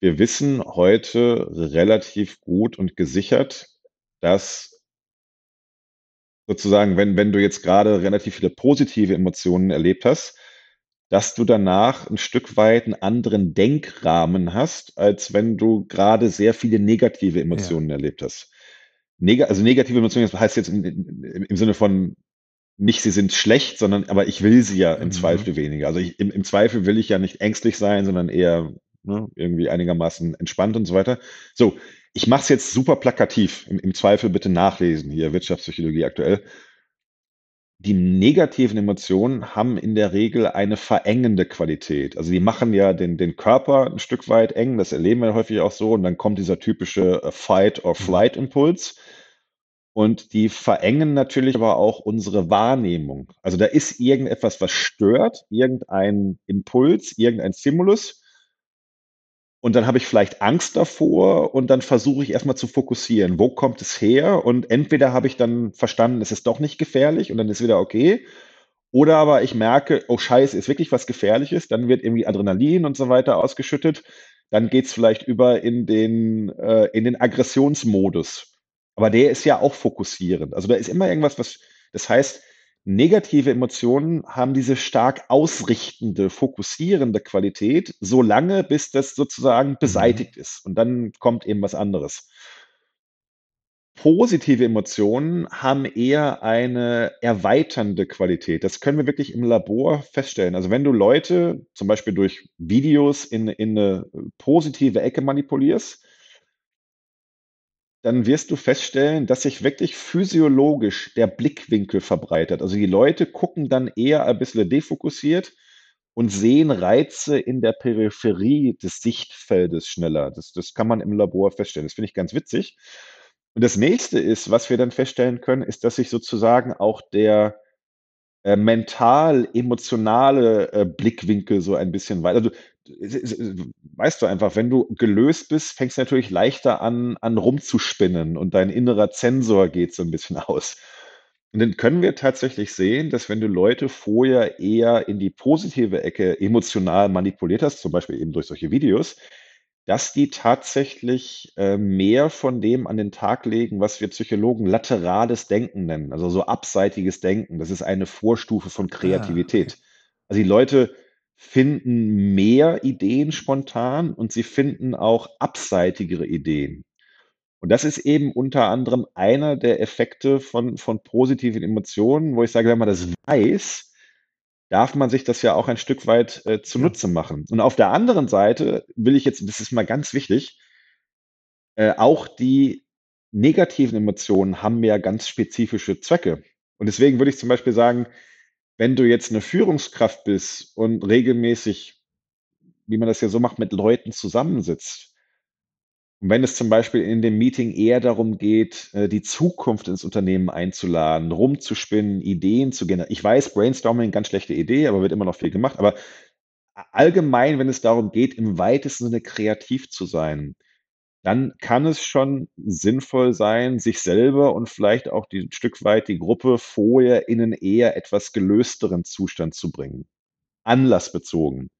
S2: wir wissen heute relativ gut und gesichert, dass sozusagen, wenn, wenn du jetzt gerade relativ viele positive Emotionen erlebt hast, dass du danach ein Stück weit einen anderen Denkrahmen hast, als wenn du gerade sehr viele negative
S1: Ja.
S2: Emotionen erlebt hast. Neg also negative Emotionen, das heißt jetzt im, im Sinne von nicht, sie sind schlecht, sondern aber ich will sie ja im
S1: Mhm.
S2: Zweifel weniger. Also ich, im, im Zweifel will ich ja nicht ängstlich sein, sondern eher ne, irgendwie einigermaßen entspannt und so weiter. So, ich mache es jetzt super plakativ. Im, Im Zweifel bitte nachlesen hier, Wirtschaftspsychologie aktuell. Die negativen Emotionen haben in der Regel eine verengende Qualität. Also die machen ja den, den Körper ein Stück weit eng, das erleben wir häufig auch so, und dann kommt dieser typische äh, Fight-or-Flight-Impuls. Und die verengen natürlich aber auch unsere Wahrnehmung. Also da ist irgendetwas, was stört, irgendein Impuls, irgendein Stimulus. Und dann habe ich vielleicht Angst davor und dann versuche ich erstmal zu fokussieren. Wo kommt es her? Und entweder habe ich dann verstanden, es ist doch nicht gefährlich und dann ist wieder okay. Oder aber ich merke, oh Scheiße, ist wirklich was Gefährliches. Dann wird irgendwie Adrenalin und so weiter ausgeschüttet. Dann geht es vielleicht über in den, äh, in den Aggressionsmodus. Aber der ist ja auch fokussierend. Also da ist immer irgendwas, was, das heißt, negative Emotionen haben diese stark ausrichtende, fokussierende Qualität, solange bis das sozusagen beseitigt ist. Und dann kommt eben was anderes. Positive Emotionen haben eher eine erweiternde Qualität. Das können wir wirklich im Labor feststellen. Also wenn du Leute zum Beispiel durch Videos in, in eine positive Ecke manipulierst, dann wirst du feststellen, dass sich wirklich physiologisch der Blickwinkel verbreitert. Also die Leute gucken dann eher ein bisschen defokussiert und sehen Reize in der Peripherie des Sichtfeldes schneller. Das, das kann man im Labor feststellen. Das finde ich ganz witzig. Und das nächste ist, was wir dann feststellen können, ist, dass sich sozusagen auch der äh, mental-emotionale äh, Blickwinkel so ein bisschen weiter. Also, weißt du einfach, wenn du gelöst bist, fängst du natürlich leichter an, an rumzuspinnen und dein innerer Zensor geht so ein bisschen aus. Und dann können wir tatsächlich sehen, dass wenn du Leute vorher eher in die positive Ecke emotional manipuliert hast, zum Beispiel eben durch solche Videos, dass die tatsächlich äh, mehr von dem an den Tag legen, was wir Psychologen laterales Denken nennen, also so abseitiges Denken. Das ist eine Vorstufe von Kreativität. Also die Leute finden mehr Ideen spontan und sie finden auch abseitigere Ideen. Und das ist eben unter anderem einer der Effekte von, von positiven Emotionen, wo ich sage, wenn man das weiß, darf man sich das ja auch ein Stück weit äh, zunutze machen. Und auf der anderen Seite will ich jetzt, das ist mal ganz wichtig, äh, auch die negativen Emotionen haben ja ganz spezifische Zwecke. Und deswegen würde ich zum Beispiel sagen, wenn du jetzt eine Führungskraft bist und regelmäßig, wie man das ja so macht, mit Leuten zusammensitzt, und wenn es zum Beispiel in dem Meeting eher darum geht, äh, die Zukunft ins Unternehmen einzuladen, rumzuspinnen, Ideen zu generieren. Ich weiß, Brainstorming, ganz schlechte Idee, aber wird immer noch viel gemacht. Aber allgemein, wenn es darum geht, im weitesten Sinne kreativ zu sein, dann kann es schon sinnvoll sein, sich selber und vielleicht auch die, ein Stück weit die Gruppe vorher in einen eher etwas gelösteren Zustand zu bringen. Anlassbezogen.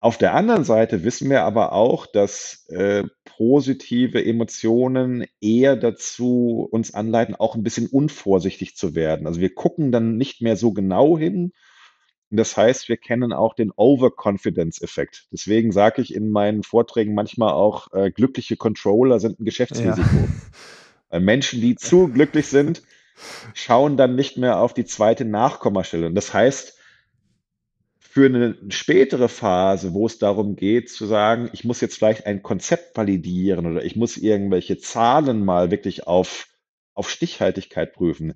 S2: Auf der anderen Seite wissen wir aber auch, dass äh, positive Emotionen eher dazu uns anleiten, auch ein bisschen unvorsichtig zu werden. Also wir gucken dann nicht mehr so genau hin. Und das heißt, wir kennen auch den Overconfidence-Effekt. Deswegen sage ich in meinen Vorträgen manchmal auch, äh, glückliche Controller sind ein Geschäftsrisiko. Weil Menschen, die zu glücklich sind, schauen dann nicht mehr auf die zweite Nachkommastelle. Und das heißt, für eine spätere Phase, wo es darum geht zu sagen, ich muss jetzt vielleicht ein Konzept validieren oder ich muss irgendwelche Zahlen mal wirklich auf, auf Stichhaltigkeit prüfen,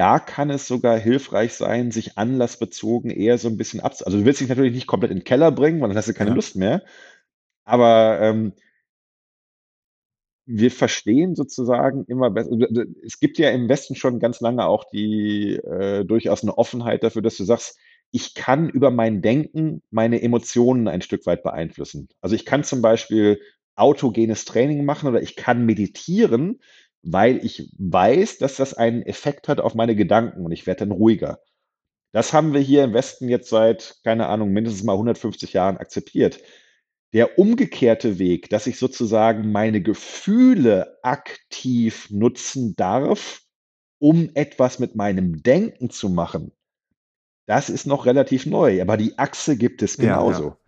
S2: da kann es sogar hilfreich sein, sich anlassbezogen eher so ein bisschen abzu... Also du willst dich natürlich nicht komplett in den Keller bringen, weil dann hast du keine
S1: Ja.
S2: Lust mehr. Aber ähm, wir verstehen sozusagen immer besser. Es gibt ja im Westen schon ganz lange auch die äh, durchaus eine Offenheit dafür, dass du sagst, ich kann über mein Denken meine Emotionen ein Stück weit beeinflussen. Also ich kann zum Beispiel autogenes Training machen oder ich kann meditieren, weil ich weiß, dass das einen Effekt hat auf meine Gedanken und ich werde dann ruhiger. Das haben wir hier im Westen jetzt seit, keine Ahnung, mindestens mal 150 Jahren akzeptiert. Der umgekehrte Weg, dass ich sozusagen meine Gefühle aktiv nutzen darf, um etwas mit meinem Denken zu machen, das ist noch relativ neu, aber die Achse gibt es
S1: Ja,
S2: genauso.
S1: ja.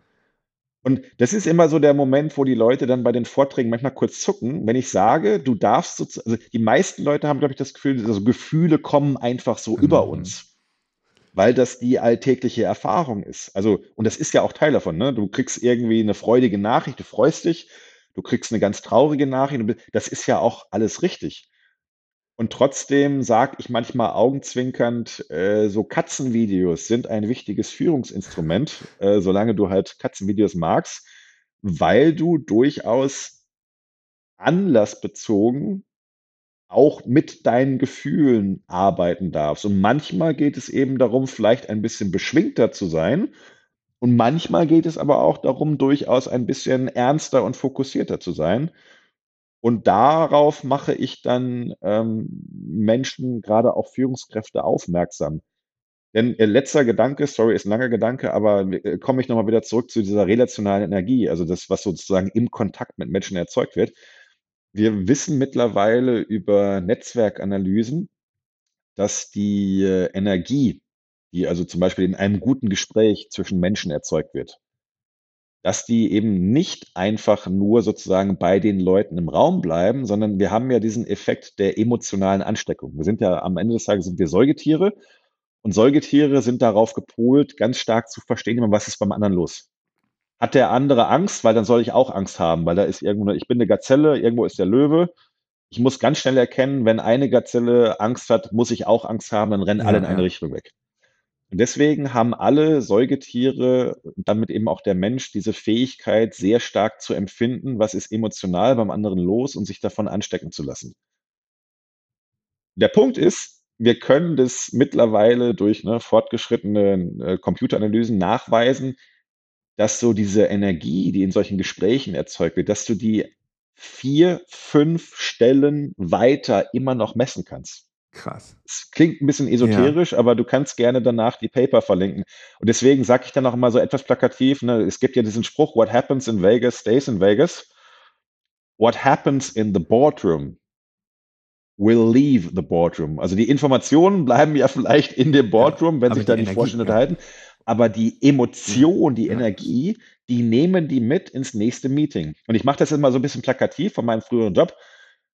S2: Und das ist immer so der Moment, wo die Leute dann bei den Vorträgen manchmal kurz zucken, wenn ich sage, du darfst sozu also die meisten Leute haben, glaube ich, das Gefühl, also Gefühle kommen einfach so über
S1: Mhm.
S2: uns, weil das die alltägliche Erfahrung ist. Also, und das ist ja auch Teil davon, ne? Du kriegst irgendwie eine freudige Nachricht, du freust dich, du kriegst eine ganz traurige Nachricht, und das ist ja auch alles richtig. Und trotzdem sage ich manchmal augenzwinkernd, äh, so Katzenvideos sind ein wichtiges Führungsinstrument, äh, solange du halt Katzenvideos magst, weil du durchaus anlassbezogen auch mit deinen Gefühlen arbeiten darfst. Und manchmal geht es eben darum, vielleicht ein bisschen beschwingter zu sein. Und manchmal geht es aber auch darum, durchaus ein bisschen ernster und fokussierter zu sein. Und darauf mache ich dann ähm, Menschen, gerade auch Führungskräfte, aufmerksam. Denn äh, letzter Gedanke, sorry, ist ein langer Gedanke, aber äh, komme ich nochmal wieder zurück zu dieser relationalen Energie, also das, was sozusagen im Kontakt mit Menschen erzeugt wird. Wir wissen mittlerweile über Netzwerkanalysen, dass die äh, Energie, die also zum Beispiel in einem guten Gespräch zwischen Menschen erzeugt wird, dass die eben nicht einfach nur sozusagen bei den Leuten im Raum bleiben, sondern wir haben ja diesen Effekt der emotionalen Ansteckung. Wir sind ja am Ende des Tages sind wir Säugetiere und Säugetiere sind darauf gepolt, ganz stark zu verstehen, immer, was ist beim anderen los. Hat der andere Angst, weil dann soll ich auch Angst haben, weil da ist irgendwo, ich bin eine Gazelle, irgendwo ist der Löwe. Ich muss ganz schnell erkennen, wenn eine Gazelle Angst hat, muss ich auch Angst haben, dann rennen
S1: Ja,
S2: alle in eine
S1: ja.
S2: Richtung weg. Und deswegen haben alle Säugetiere, damit eben auch der Mensch, diese Fähigkeit, sehr stark zu empfinden, was ist emotional beim anderen los und sich davon anstecken zu lassen. Der Punkt ist, wir können das mittlerweile durch ne, fortgeschrittene äh, Computeranalysen nachweisen, dass so diese Energie, die in solchen Gesprächen erzeugt wird, dass du die vier, fünf Stellen weiter immer noch messen kannst.
S1: Krass.
S2: Es klingt ein bisschen
S1: Ja.
S2: esoterisch, aber du kannst gerne danach die Paper verlinken. Und deswegen sage ich dann auch immer so etwas plakativ, ne, es gibt ja diesen Spruch, what happens in Vegas stays in Vegas. What happens in the boardroom will leave the boardroom. Also die Informationen bleiben ja vielleicht in dem Boardroom, wenn
S1: aber
S2: sich
S1: die
S2: da die
S1: Energie,
S2: Vorstände
S1: ja.
S2: unterhalten. Aber die Emotion, die
S1: Ja.
S2: Energie, die nehmen die mit ins nächste Meeting. Und ich mache das jetzt mal so ein bisschen plakativ von meinem früheren Job.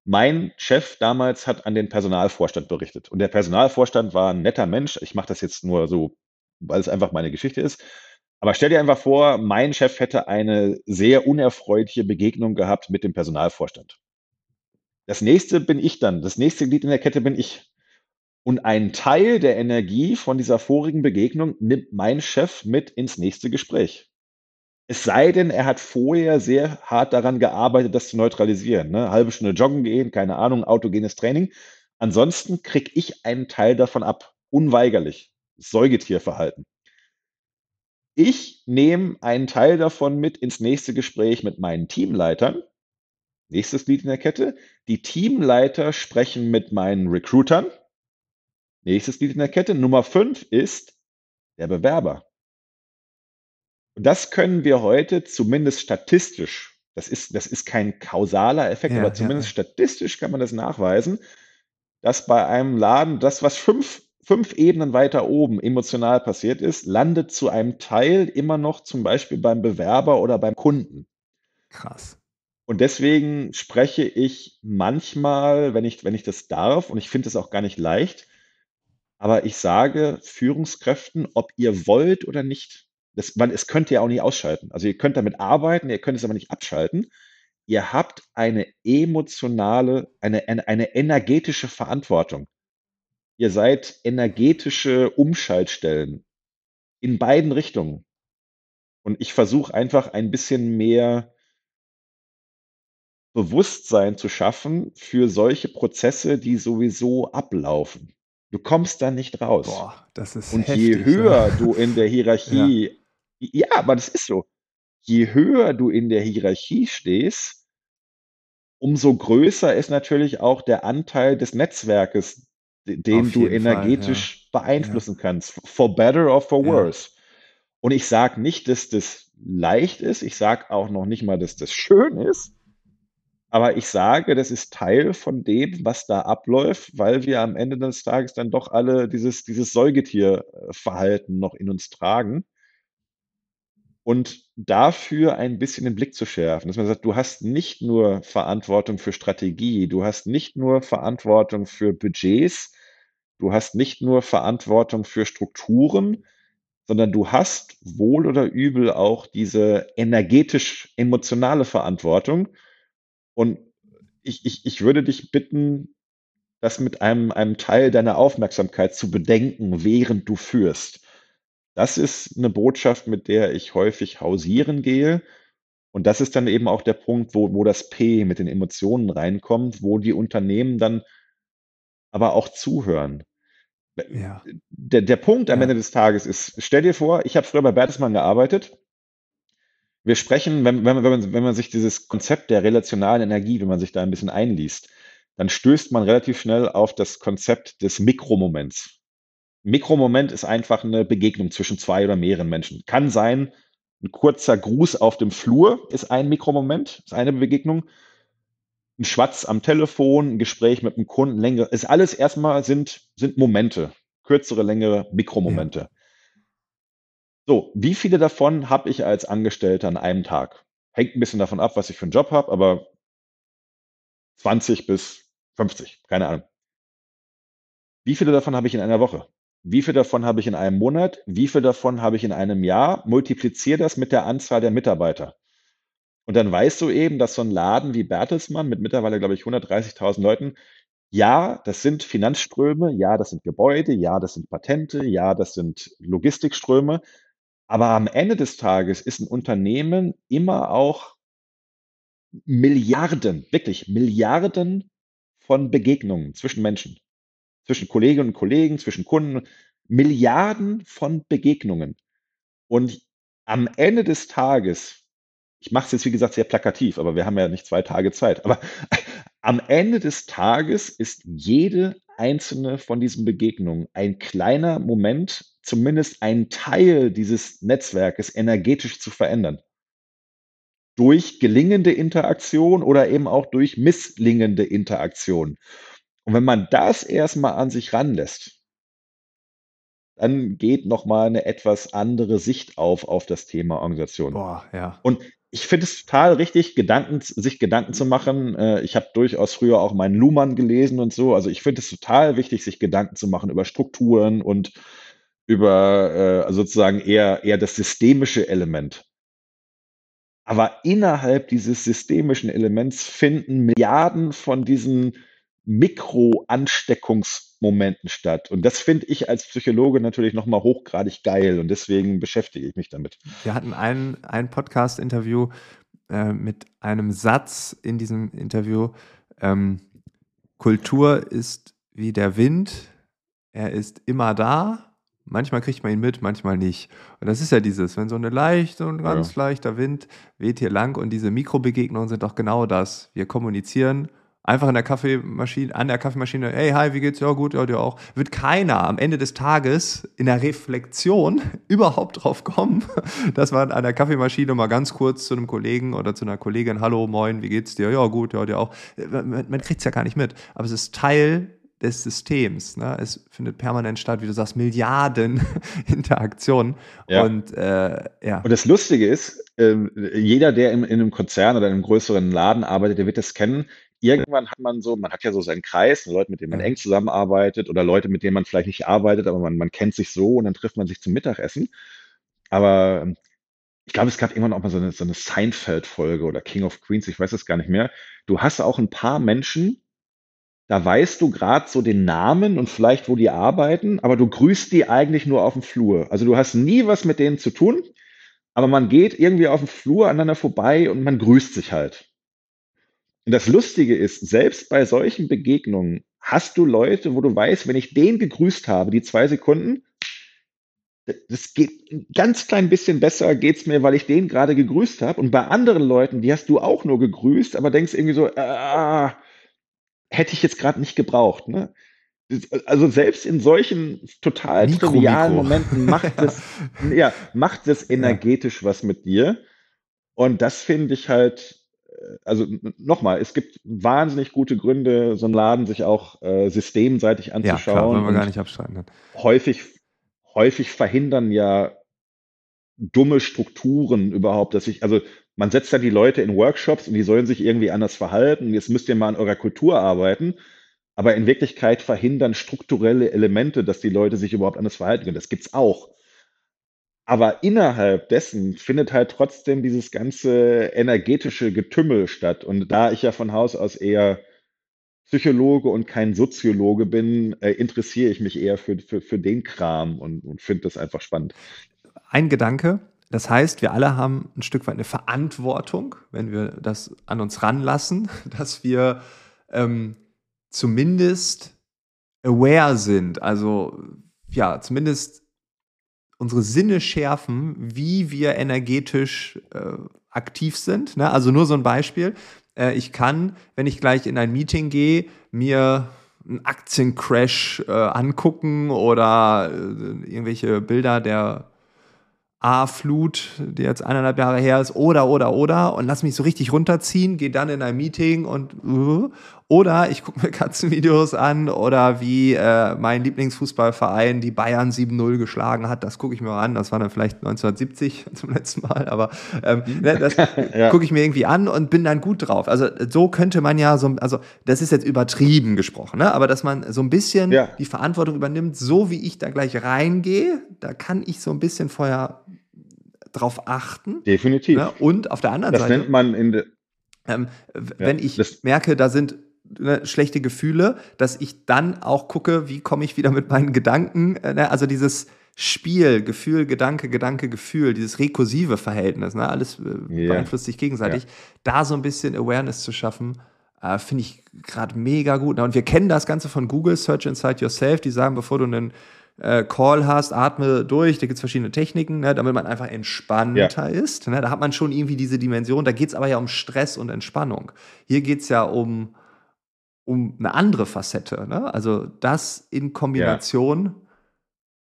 S2: Mein Chef damals hat an den Personalvorstand berichtet. Und der Personalvorstand war ein netter Mensch. Ich mache das jetzt nur so, weil es einfach meine Geschichte ist. Aber stell dir einfach vor, mein Chef hätte eine sehr unerfreuliche Begegnung gehabt mit dem Personalvorstand. Das nächste bin ich dann. Das nächste Glied in der Kette bin ich. Und ein Teil der Energie von dieser vorigen Begegnung nimmt mein Chef mit ins nächste Gespräch. Es sei denn, er hat vorher sehr hart daran gearbeitet, das zu neutralisieren. Ne? Halbe Stunde joggen gehen, keine Ahnung, autogenes Training. Ansonsten kriege ich einen Teil davon ab. Unweigerlich. Säugetierverhalten. Ich nehme einen Teil davon mit ins nächste Gespräch mit meinen Teamleitern. Nächstes Glied in der Kette. Die Teamleiter sprechen mit meinen Recruitern. Nächstes Glied in der Kette. Nummer fünf ist der Bewerber. Und das können wir heute zumindest statistisch, das ist, das ist kein kausaler Effekt,
S1: Ja,
S2: aber zumindest
S1: ja.
S2: statistisch kann man das nachweisen, dass bei einem Laden das, was fünf, fünf Ebenen weiter oben emotional passiert ist, landet zu einem Teil immer noch zum Beispiel beim Bewerber oder beim Kunden.
S1: Krass.
S2: Und deswegen spreche ich manchmal, wenn ich, wenn ich das darf, und ich finde es auch gar nicht leicht, aber ich sage Führungskräften, ob ihr wollt oder nicht, das, weil es könnt ihr auch nicht ausschalten. Also ihr könnt damit arbeiten, ihr könnt es aber nicht abschalten. Ihr habt eine emotionale, eine, eine, eine energetische Verantwortung. Ihr seid energetische Umschaltstellen in beiden Richtungen. Und ich versuche einfach ein bisschen mehr Bewusstsein zu schaffen für solche Prozesse, die sowieso ablaufen. Du kommst da nicht raus.
S1: Boah, das ist
S2: Und
S1: heftig.
S2: je höher
S1: ja.
S2: du in der Hierarchie, ja. Aber das ist so. Je höher du in der Hierarchie stehst, umso größer ist natürlich auch der Anteil des Netzwerkes, den
S1: Auf
S2: du
S1: jeden Fall,
S2: energetisch beeinflussen kannst. For better or for
S1: Ja.
S2: worse. Und ich sage nicht, dass das leicht ist. Ich sage auch noch nicht mal, dass das schön ist. Aber ich sage, das ist Teil von dem, was da abläuft, weil wir am Ende des Tages dann doch alle dieses dieses Säugetierverhalten noch in uns tragen. Und dafür ein bisschen den Blick zu schärfen, dass man sagt: „Du hast nicht nur Verantwortung für Strategie, du hast nicht nur Verantwortung für Budgets, du hast nicht nur Verantwortung für Strukturen, sondern du hast wohl oder übel auch diese energetisch-emotionale Verantwortung.“ Und ich ich ich würde dich bitten, das mit einem einem Teil deiner Aufmerksamkeit zu bedenken, während du führst. Das ist 'ne Botschaft, mit der ich häufig hausieren gehe. Und das ist dann eben auch der Punkt, wo wo das P mit den Emotionen reinkommt, wo die Unternehmen dann aber auch zuhören.
S1: Ja.
S2: Der der Punkt am
S1: Ja.
S2: Ende des Tages ist, stell dir vor, ich habe früher bei Bertelsmann gearbeitet. Wir sprechen, wenn wenn man wenn man wenn man sich dieses Konzept der relationalen Energie wenn man sich da ein bisschen einliest, dann stößt man relativ schnell auf das Konzept des Mikromoments. Mikromoment ist einfach 'ne Begegnung zwischen 2 oder mehreren Menschen. Kann sein, 'n kurzer Gruß auf dem Flur ist ein Mikromoment, ist eine Begegnung. 'N Schwatz am Telefon, 'n Gespräch mit 'nem Kunden, längere ist alles erst mal sind sind Momente, kürzere, längere
S1: Ja.
S2: Mikromomente. So, wie viele davon habe ich als Angestellter an einem Tag? Hängt 'n bisschen davon ab, was ich für 'n Job habe, aber 20 bis 50, keine Ahnung. Wie viele davon habe ich in einer Woche? Wie viel davon habe ich in einem Monat? Wie viel davon habe ich in einem Jahr? Multipliziere das mit der Anzahl der Mitarbeiter. Und dann weißt du eben, dass so 'n Laden wie Bertelsmann mit mittlerweile, glaube ich, 130.000 Leuten ja, das sind Finanzströme, ja, das sind Gebäude, ja, das sind Patente, ja, das sind Logistikströme. Aber am Ende des Tages ist 'n Unternehmen immer auch Milliarden, wirklich Milliarden von Begegnungen zwischen Menschen, zwischen Kolleginnen und Kollegen, zwischen Kunden, Milliarden von Begegnungen. Und am Ende des Tages ich mache es jetzt, wie gesagt, sehr plakativ, aber wir haben ja nicht 2 Tage Zeit. Aber am Ende des Tages ist jede einzelne von diesen Begegnungen ein kleiner Moment, zumindest einen Teil dieses Netzwerkes energetisch zu verändern. Durch gelingende Interaktion oder eben auch durch misslingende Interaktion. Und wenn man das erst mal an sich ranlässt dann geht noch mal 'ne etwas andere Sicht auf auf das Thema Organisation.
S1: Boah, ja.
S2: Und ich finde es total richtig, Gedanken sich Gedanken zu machen. Äh, ich habe durchaus früher auch meinen Luhmann gelesen und so. Also, ich finde es total wichtig, sich Gedanken zu machen über Strukturen und über, äh, sozusagen eher eher das systemische Element. Aber innerhalb dieses systemischen Elements finden Milliarden von diesen Mikroansteckungsmomenten statt. Und das finde ich als Psychologe natürlich noch mal hochgradig geil und deswegen beschäftige ich mich damit.
S1: Wir hatten ein ein Podcast-Interview, äh, mit einem Satz in diesem Interview, ähm: „Kultur ist wie der Wind, er ist immer da. Manchmal kriegt man ihn mit, manchmal nicht.“ Und das ist ja dieses, wenn so 'ne leicht so 'n
S2: Ja.
S1: ganz leichter Wind weht hier lang und diese Mikrobegegnungen sind doch genau das. Wir kommunizieren einfach in der Kaffeemaschine an der Kaffeemaschine: „Hey, hi, wie geht's?“ „Ja, gut, ja, dir auch.“ Wird keiner am Ende des Tages in der Reflexion überhaupt drauf kommen, dass man an der Kaffeemaschine mal ganz kurz zu 'nem Kollegen oder zu 'ner Kollegin: „Hallo, moin, wie geht's dir?“ „Ja, gut, ja, dir auch.“ Äh, man man kriegt's ja gar nicht mit, aber es ist Teil des Systems, ne? Es findet permanent statt, wie du sagst, Milliarden Interaktionen
S2: Ja.
S1: und, äh, ja.
S2: Und das Lustige ist, ähm, jeder, der in in 'nem Konzern oder in 'nem größeren Laden arbeitet, der wird das kennen. Irgendwann hat man so man hat ja so seinen Kreis, Leute, mit denen man eng zusammenarbeitet oder Leute, mit denen man vielleicht nicht arbeitet, aber man man kennt sich so und dann trifft man sich zum Mittagessen. Aber ich glaube, es gab irgendwann auch mal so 'ne so 'ne Seinfeld-Folge oder King of Queens, ich weiß es gar nicht mehr. Du hast auch 'n paar Menschen, da weißt du grad so den Namen und vielleicht, wo die arbeiten, aber du grüßt die eigentlich nur aufm Flur. Also, du hast nie was mit denen zu tun, aber man geht irgendwie aufm Flur aneinander vorbei und man grüßt sich halt. Und das Lustige ist, selbst bei solchen Begegnungen hast du Leute, wo du weißt, wenn ich den gegrüßt habe, die 2 Sekunden das geht 'n ganz klein bisschen besser geht's mir, weil ich den grade gegrüßt habe. Und bei anderen Leuten, die hast du auch nur gegrüßt, aber denkst irgendwie so: „Ah, hätte ich jetzt grad nicht gebraucht“, ne? Das also, selbst in solchen total
S1: Mikro,
S2: trivialen
S1: Mikro.
S2: Momenten macht
S1: Ja.
S2: es ja, macht es
S1: Ja.
S2: energetisch was mit dir. Und das finde ich halt also nochmal, es gibt wahnsinnig gute Gründe, so einen Laden sich auch äh, systemseitig anzuschauen. Ja, klar,
S1: wollen wir gar nicht abstreiten.
S2: Häufig, häufig verhindern ja dumme Strukturen überhaupt, dass ich, also man setzt da die Leute in Workshops und die sollen sich irgendwie anders verhalten. Jetzt müsst ihr mal an eurer Kultur arbeiten. Aber in Wirklichkeit verhindern strukturelle Elemente, dass die Leute sich überhaupt anders verhalten können. Das gibt's auch. Aber innerhalb dessen findet halt trotzdem dieses ganze energetische Getümmel statt. Und da ich ja von Haus aus eher Psychologe und kein Soziologe bin, äh, interessiere ich mich eher für, für, für den Kram und, und finde das einfach spannend.
S1: Ein Gedanke, das heißt, wir alle haben ein Stück weit eine Verantwortung, wenn wir das an uns ranlassen, dass wir ähm, zumindest aware sind, also ja, zumindest unsere Sinne schärfen, wie wir energetisch äh, aktiv sind. Ne? Also nur so ein Beispiel. Äh, ich kann, wenn ich gleich in ein Meeting gehe, mir einen Aktiencrash äh, angucken oder äh, irgendwelche Bilder der A-Flut, die jetzt eineinhalb Jahre her ist, oder, oder, oder, und lass mich so richtig runterziehen, gehe dann in ein Meeting und, uh, oder ich gucke mir Katzenvideos an oder wie äh, mein Lieblingsfußballverein die Bayern 7-0 geschlagen hat, das gucke ich mir an, das war dann vielleicht 1970 zum letzten Mal, aber ähm, ne, das ja. gucke ich mir irgendwie an und bin dann gut drauf. Also so könnte man ja so, also das ist jetzt übertrieben gesprochen, ne? aber dass man so ein bisschen ja. die Verantwortung übernimmt, so wie ich da gleich reingehe, da kann ich so ein bisschen vorher drauf achten.
S2: Definitiv.
S1: Ne? Und auf der anderen
S2: das
S1: Seite.
S2: Das nennt man in der.
S1: Ähm, wenn ja, ich merke, da sind ne, schlechte Gefühle, dass ich dann auch gucke, wie komme ich wieder mit meinen Gedanken, äh, ne? also dieses Spiel, Gefühl, Gedanke, Gedanke, Gefühl, dieses rekursive Verhältnis, ne? alles äh, yeah. beeinflusst sich gegenseitig, ja. da so ein bisschen Awareness zu schaffen, äh, finde ich gerade mega gut. Und wir kennen das Ganze von Google, Search Inside Yourself, die sagen, bevor du einen äh, Call hast, atme durch, da gibt es verschiedene Techniken, ne, damit man einfach entspannter ja. ist. Ne, da hat man schon irgendwie diese Dimension. Da geht es aber ja um Stress und Entspannung. Hier geht es ja um, um eine andere Facette. Ne? Also das in Kombination. Ja.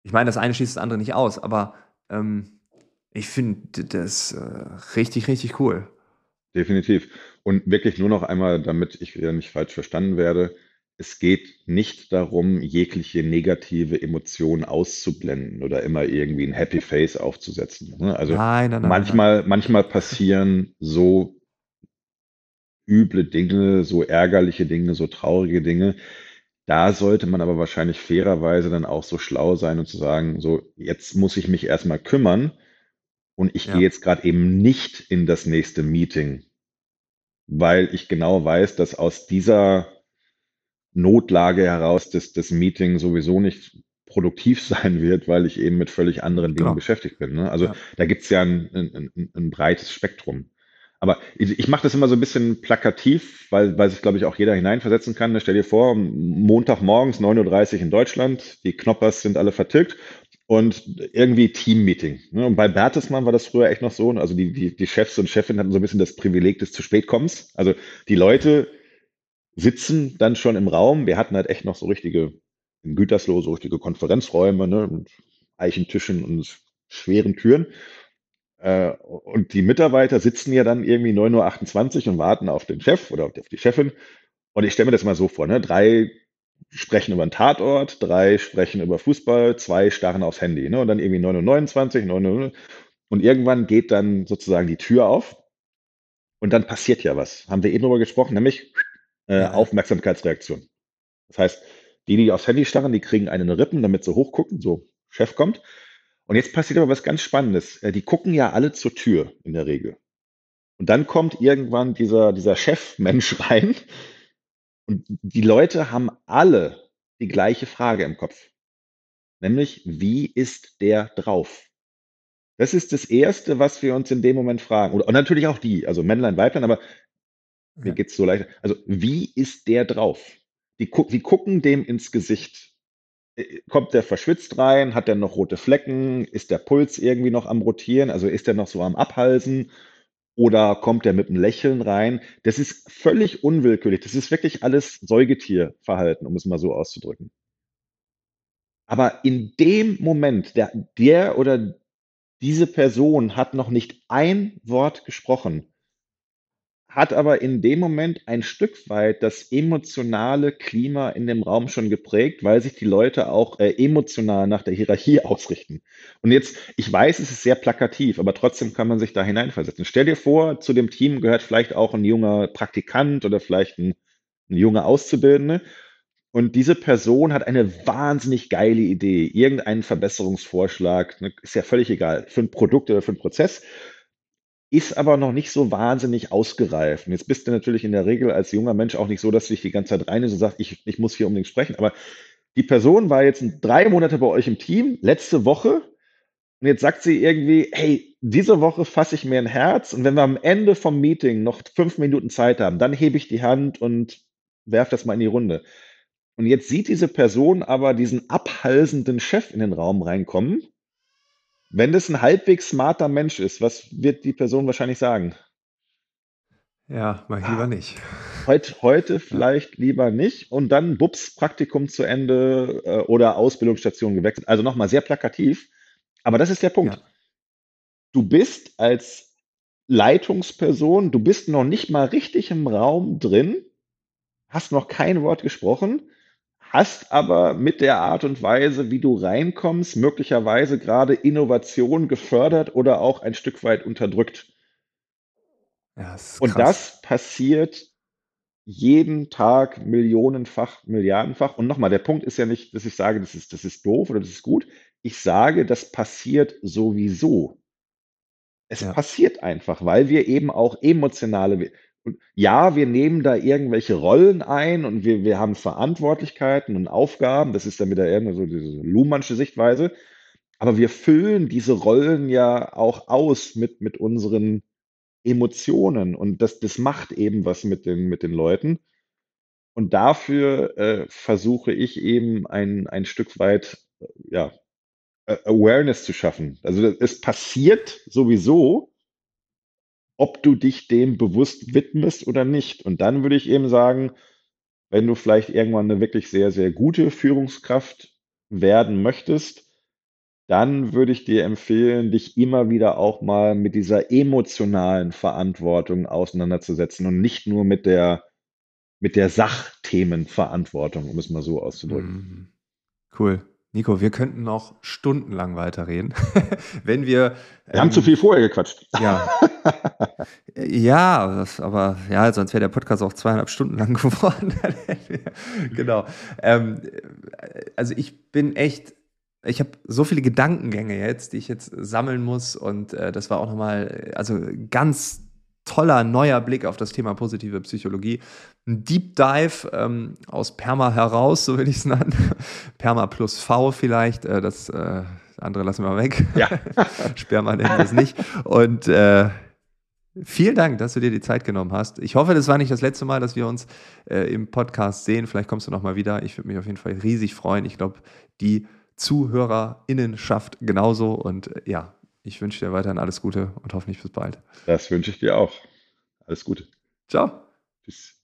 S1: Ich meine, das eine schließt das andere nicht aus, aber ähm, ich finde das äh, richtig, richtig cool.
S2: Definitiv. Und wirklich nur noch einmal, damit ich wieder nicht falsch verstanden werde es geht nicht darum, jegliche negative Emotion auszublenden oder immer irgendwie ein Happy Face aufzusetzen. Ne? Also nein, nein, nein, manchmal, manchmal passieren so üble Dinge, so ärgerliche Dinge, so traurige Dinge. Da sollte man aber wahrscheinlich fairerweise dann auch so schlau sein und zu sagen, so jetzt muss ich mich erstmal kümmern und ich ja. gehe jetzt gerade eben nicht in das nächste Meeting, weil ich genau weiß, dass aus dieser Notlage heraus das, das Meeting sowieso nicht produktiv sein wird, weil ich eben mit völlig anderen Dingen genau. beschäftigt bin. Ne? Also ja. da gibt's ja ein, ein, ein, ein, breites Spektrum. Aber ich, ich mache das immer so ein bisschen plakativ, weil, weil sich, glaube ich, auch jeder hineinversetzen kann. Ne? Stell dir vor, Montagmorgens 9.30 Uhr in Deutschland, die Knoppers sind alle vertilgt und irgendwie Teammeeting. Ne? Und bei Bertelsmann war das früher echt noch so. Also die, die, die Chefs und Chefinnen hatten so ein bisschen das Privileg des zu spät kommens. Also die Leute sitzen dann schon im Raum. Wir hatten halt echt noch so richtige, in Gütersloh, so richtige Konferenzräume, ne, mit Eichentischen und schweren Türen. Äh, und die Mitarbeiter sitzen ja dann irgendwie 9.28 Uhr und warten auf den Chef oder auf die Chefin. Und ich stelle mir das mal so vor, ne? Drei sprechen über einen Tatort, drei sprechen über Fußball, zwei starren aufs Handy, ne? Und dann irgendwie 9.29 Uhr, 9 Uhr. Und irgendwann geht dann sozusagen die Tür auf und dann passiert ja was. Haben wir eben darüber gesprochen, nämlich äh. Aufmerksamkeitsreaktion. Das heißt, die, die aufs Handy starren, die kriegen einen Rippen, damit sie hochgucken, so Chef kommt. Und jetzt passiert aber was ganz Spannendes. Äh, die gucken ja alle zur Tür in der Regel. Und dann kommt irgendwann dieser, dieser Chefmensch rein. Und die Leute haben alle die gleiche Frage im Kopf. Nämlich, wie ist der drauf? Das ist das Erste, was wir uns in dem Moment fragen. und natürlich auch die, also Männlein, Weiblein, aber mir Ja. geht's so leicht. Also, wie ist der drauf? Die guck wir gucken dem ins Gesicht. Äh, kommt der verschwitzt rein? Hat der noch rote Flecken? Ist der Puls irgendwie noch am Rotieren? Also, ist der noch so am Abhalsen? Oder kommt der mit einem Lächeln rein? Das ist völlig unwillkürlich. Das ist wirklich alles Säugetierverhalten, um es mal so auszudrücken. Aber in dem Moment, der der oder diese Person hat noch nicht ein Wort gesprochen hat aber in dem Moment ein Stück weit das emotionale Klima in dem Raum schon geprägt, weil sich die Leute auch äh, emotional nach der Hierarchie ausrichten. Und jetzt, ich weiß, es ist sehr plakativ, aber trotzdem kann man sich da hineinversetzen. Stell dir vor, zu dem Team gehört vielleicht auch ein junger Praktikant oder vielleicht ein, ein junger Auszubildende. Und diese Person hat eine wahnsinnig geile Idee, irgendeinen Verbesserungsvorschlag, ne, ist ja völlig egal, für ein Produkt oder für einen Prozess ist aber noch nicht so wahnsinnig ausgereift. Und jetzt bist du natürlich in der Regel als junger Mensch auch nicht so, dass du dich die ganze Zeit rein und sagst, ich, ich muss hier unbedingt sprechen. Aber die Person war jetzt drei Monate bei euch im Team, letzte Woche. Und jetzt sagt sie irgendwie, hey, diese Woche fasse ich mir ein Herz und wenn wir am Ende vom Meeting noch fünf Minuten Zeit haben, dann hebe ich die Hand und werfe das mal in die Runde. Und jetzt sieht diese Person aber diesen abhalsenden Chef in den Raum reinkommen wenn das ein halbwegs smarter Mensch ist, was wird die Person wahrscheinlich sagen?
S1: Ja, ich lieber nicht.
S2: Heute, heute vielleicht lieber nicht und dann bups, Praktikum zu Ende äh, oder Ausbildungsstation gewechselt. Also nochmal sehr plakativ. Aber das ist der Punkt. Ja. Du bist als Leitungsperson, du bist noch nicht mal richtig im Raum drin, hast noch kein Wort gesprochen hast aber mit der Art und Weise, wie du reinkommst, möglicherweise gerade Innovation gefördert oder auch ein Stück weit unterdrückt. Ja, das und das passiert jeden Tag millionenfach, milliardenfach. Und nochmal, der Punkt ist ja nicht, dass ich sage, das ist, das ist doof oder das ist gut. Ich sage, das passiert sowieso. Es ja. passiert einfach, weil wir eben auch emotionale, ja, wir nehmen da irgendwelche Rollen ein und wir, wir haben Verantwortlichkeiten und Aufgaben. Das ist dann wieder eher so diese Luhmannsche Sichtweise. Aber wir füllen diese Rollen ja auch aus mit, mit unseren Emotionen. Und das, das macht eben was mit den, mit den Leuten. Und dafür äh, versuche ich eben ein, ein Stück weit ja, Awareness zu schaffen. Also es passiert sowieso, ob du dich dem bewusst widmest oder nicht. Und dann würde ich eben sagen, wenn du vielleicht irgendwann eine wirklich sehr, sehr gute Führungskraft werden möchtest, dann würde ich dir empfehlen, dich immer wieder auch mal mit dieser emotionalen Verantwortung auseinanderzusetzen und nicht nur mit der, mit der Sachthemenverantwortung, um es mal so auszudrücken. Mhm.
S1: Cool. Nico, wir könnten noch stundenlang weiterreden, wenn wir.
S2: Wir ähm, haben zu viel vorher gequatscht.
S1: Ja. ja, das, aber ja, sonst wäre der Podcast auch zweieinhalb Stunden lang geworden. genau. Ähm, also ich bin echt ich habe so viele Gedankengänge jetzt, die ich jetzt sammeln muss. Und äh, das war auch nochmal, also ganz toller neuer Blick auf das Thema positive Psychologie. Ein Deep Dive ähm, aus Perma heraus, so will ich es nennen. Perma plus V vielleicht, äh, das äh, andere lassen wir mal weg. Ja. Wir es nicht. Und äh, Vielen Dank, dass du dir die Zeit genommen hast. Ich hoffe, das war nicht das letzte Mal, dass wir uns äh, im Podcast sehen. Vielleicht kommst du noch mal wieder. Ich würde mich auf jeden Fall riesig freuen. Ich glaube, die ZuhörerInnenschaft genauso. Und äh, ja, ich wünsche dir weiterhin alles Gute und hoffentlich bis bald.
S2: Das wünsche ich dir auch. Alles Gute.
S1: Ciao. Tschüss.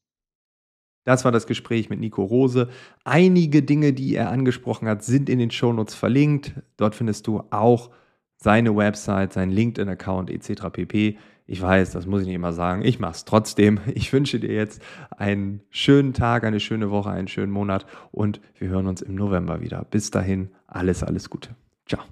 S1: Das war das Gespräch mit Nico Rose. Einige Dinge, die er angesprochen hat, sind in den Shownotes verlinkt. Dort findest du auch seine Website, seinen LinkedIn-Account etc. pp. Ich weiß, das muss ich nicht immer sagen. Ich mache es trotzdem. Ich wünsche dir jetzt einen schönen Tag, eine schöne Woche, einen schönen Monat und wir hören uns im November wieder. Bis dahin, alles, alles Gute. Ciao.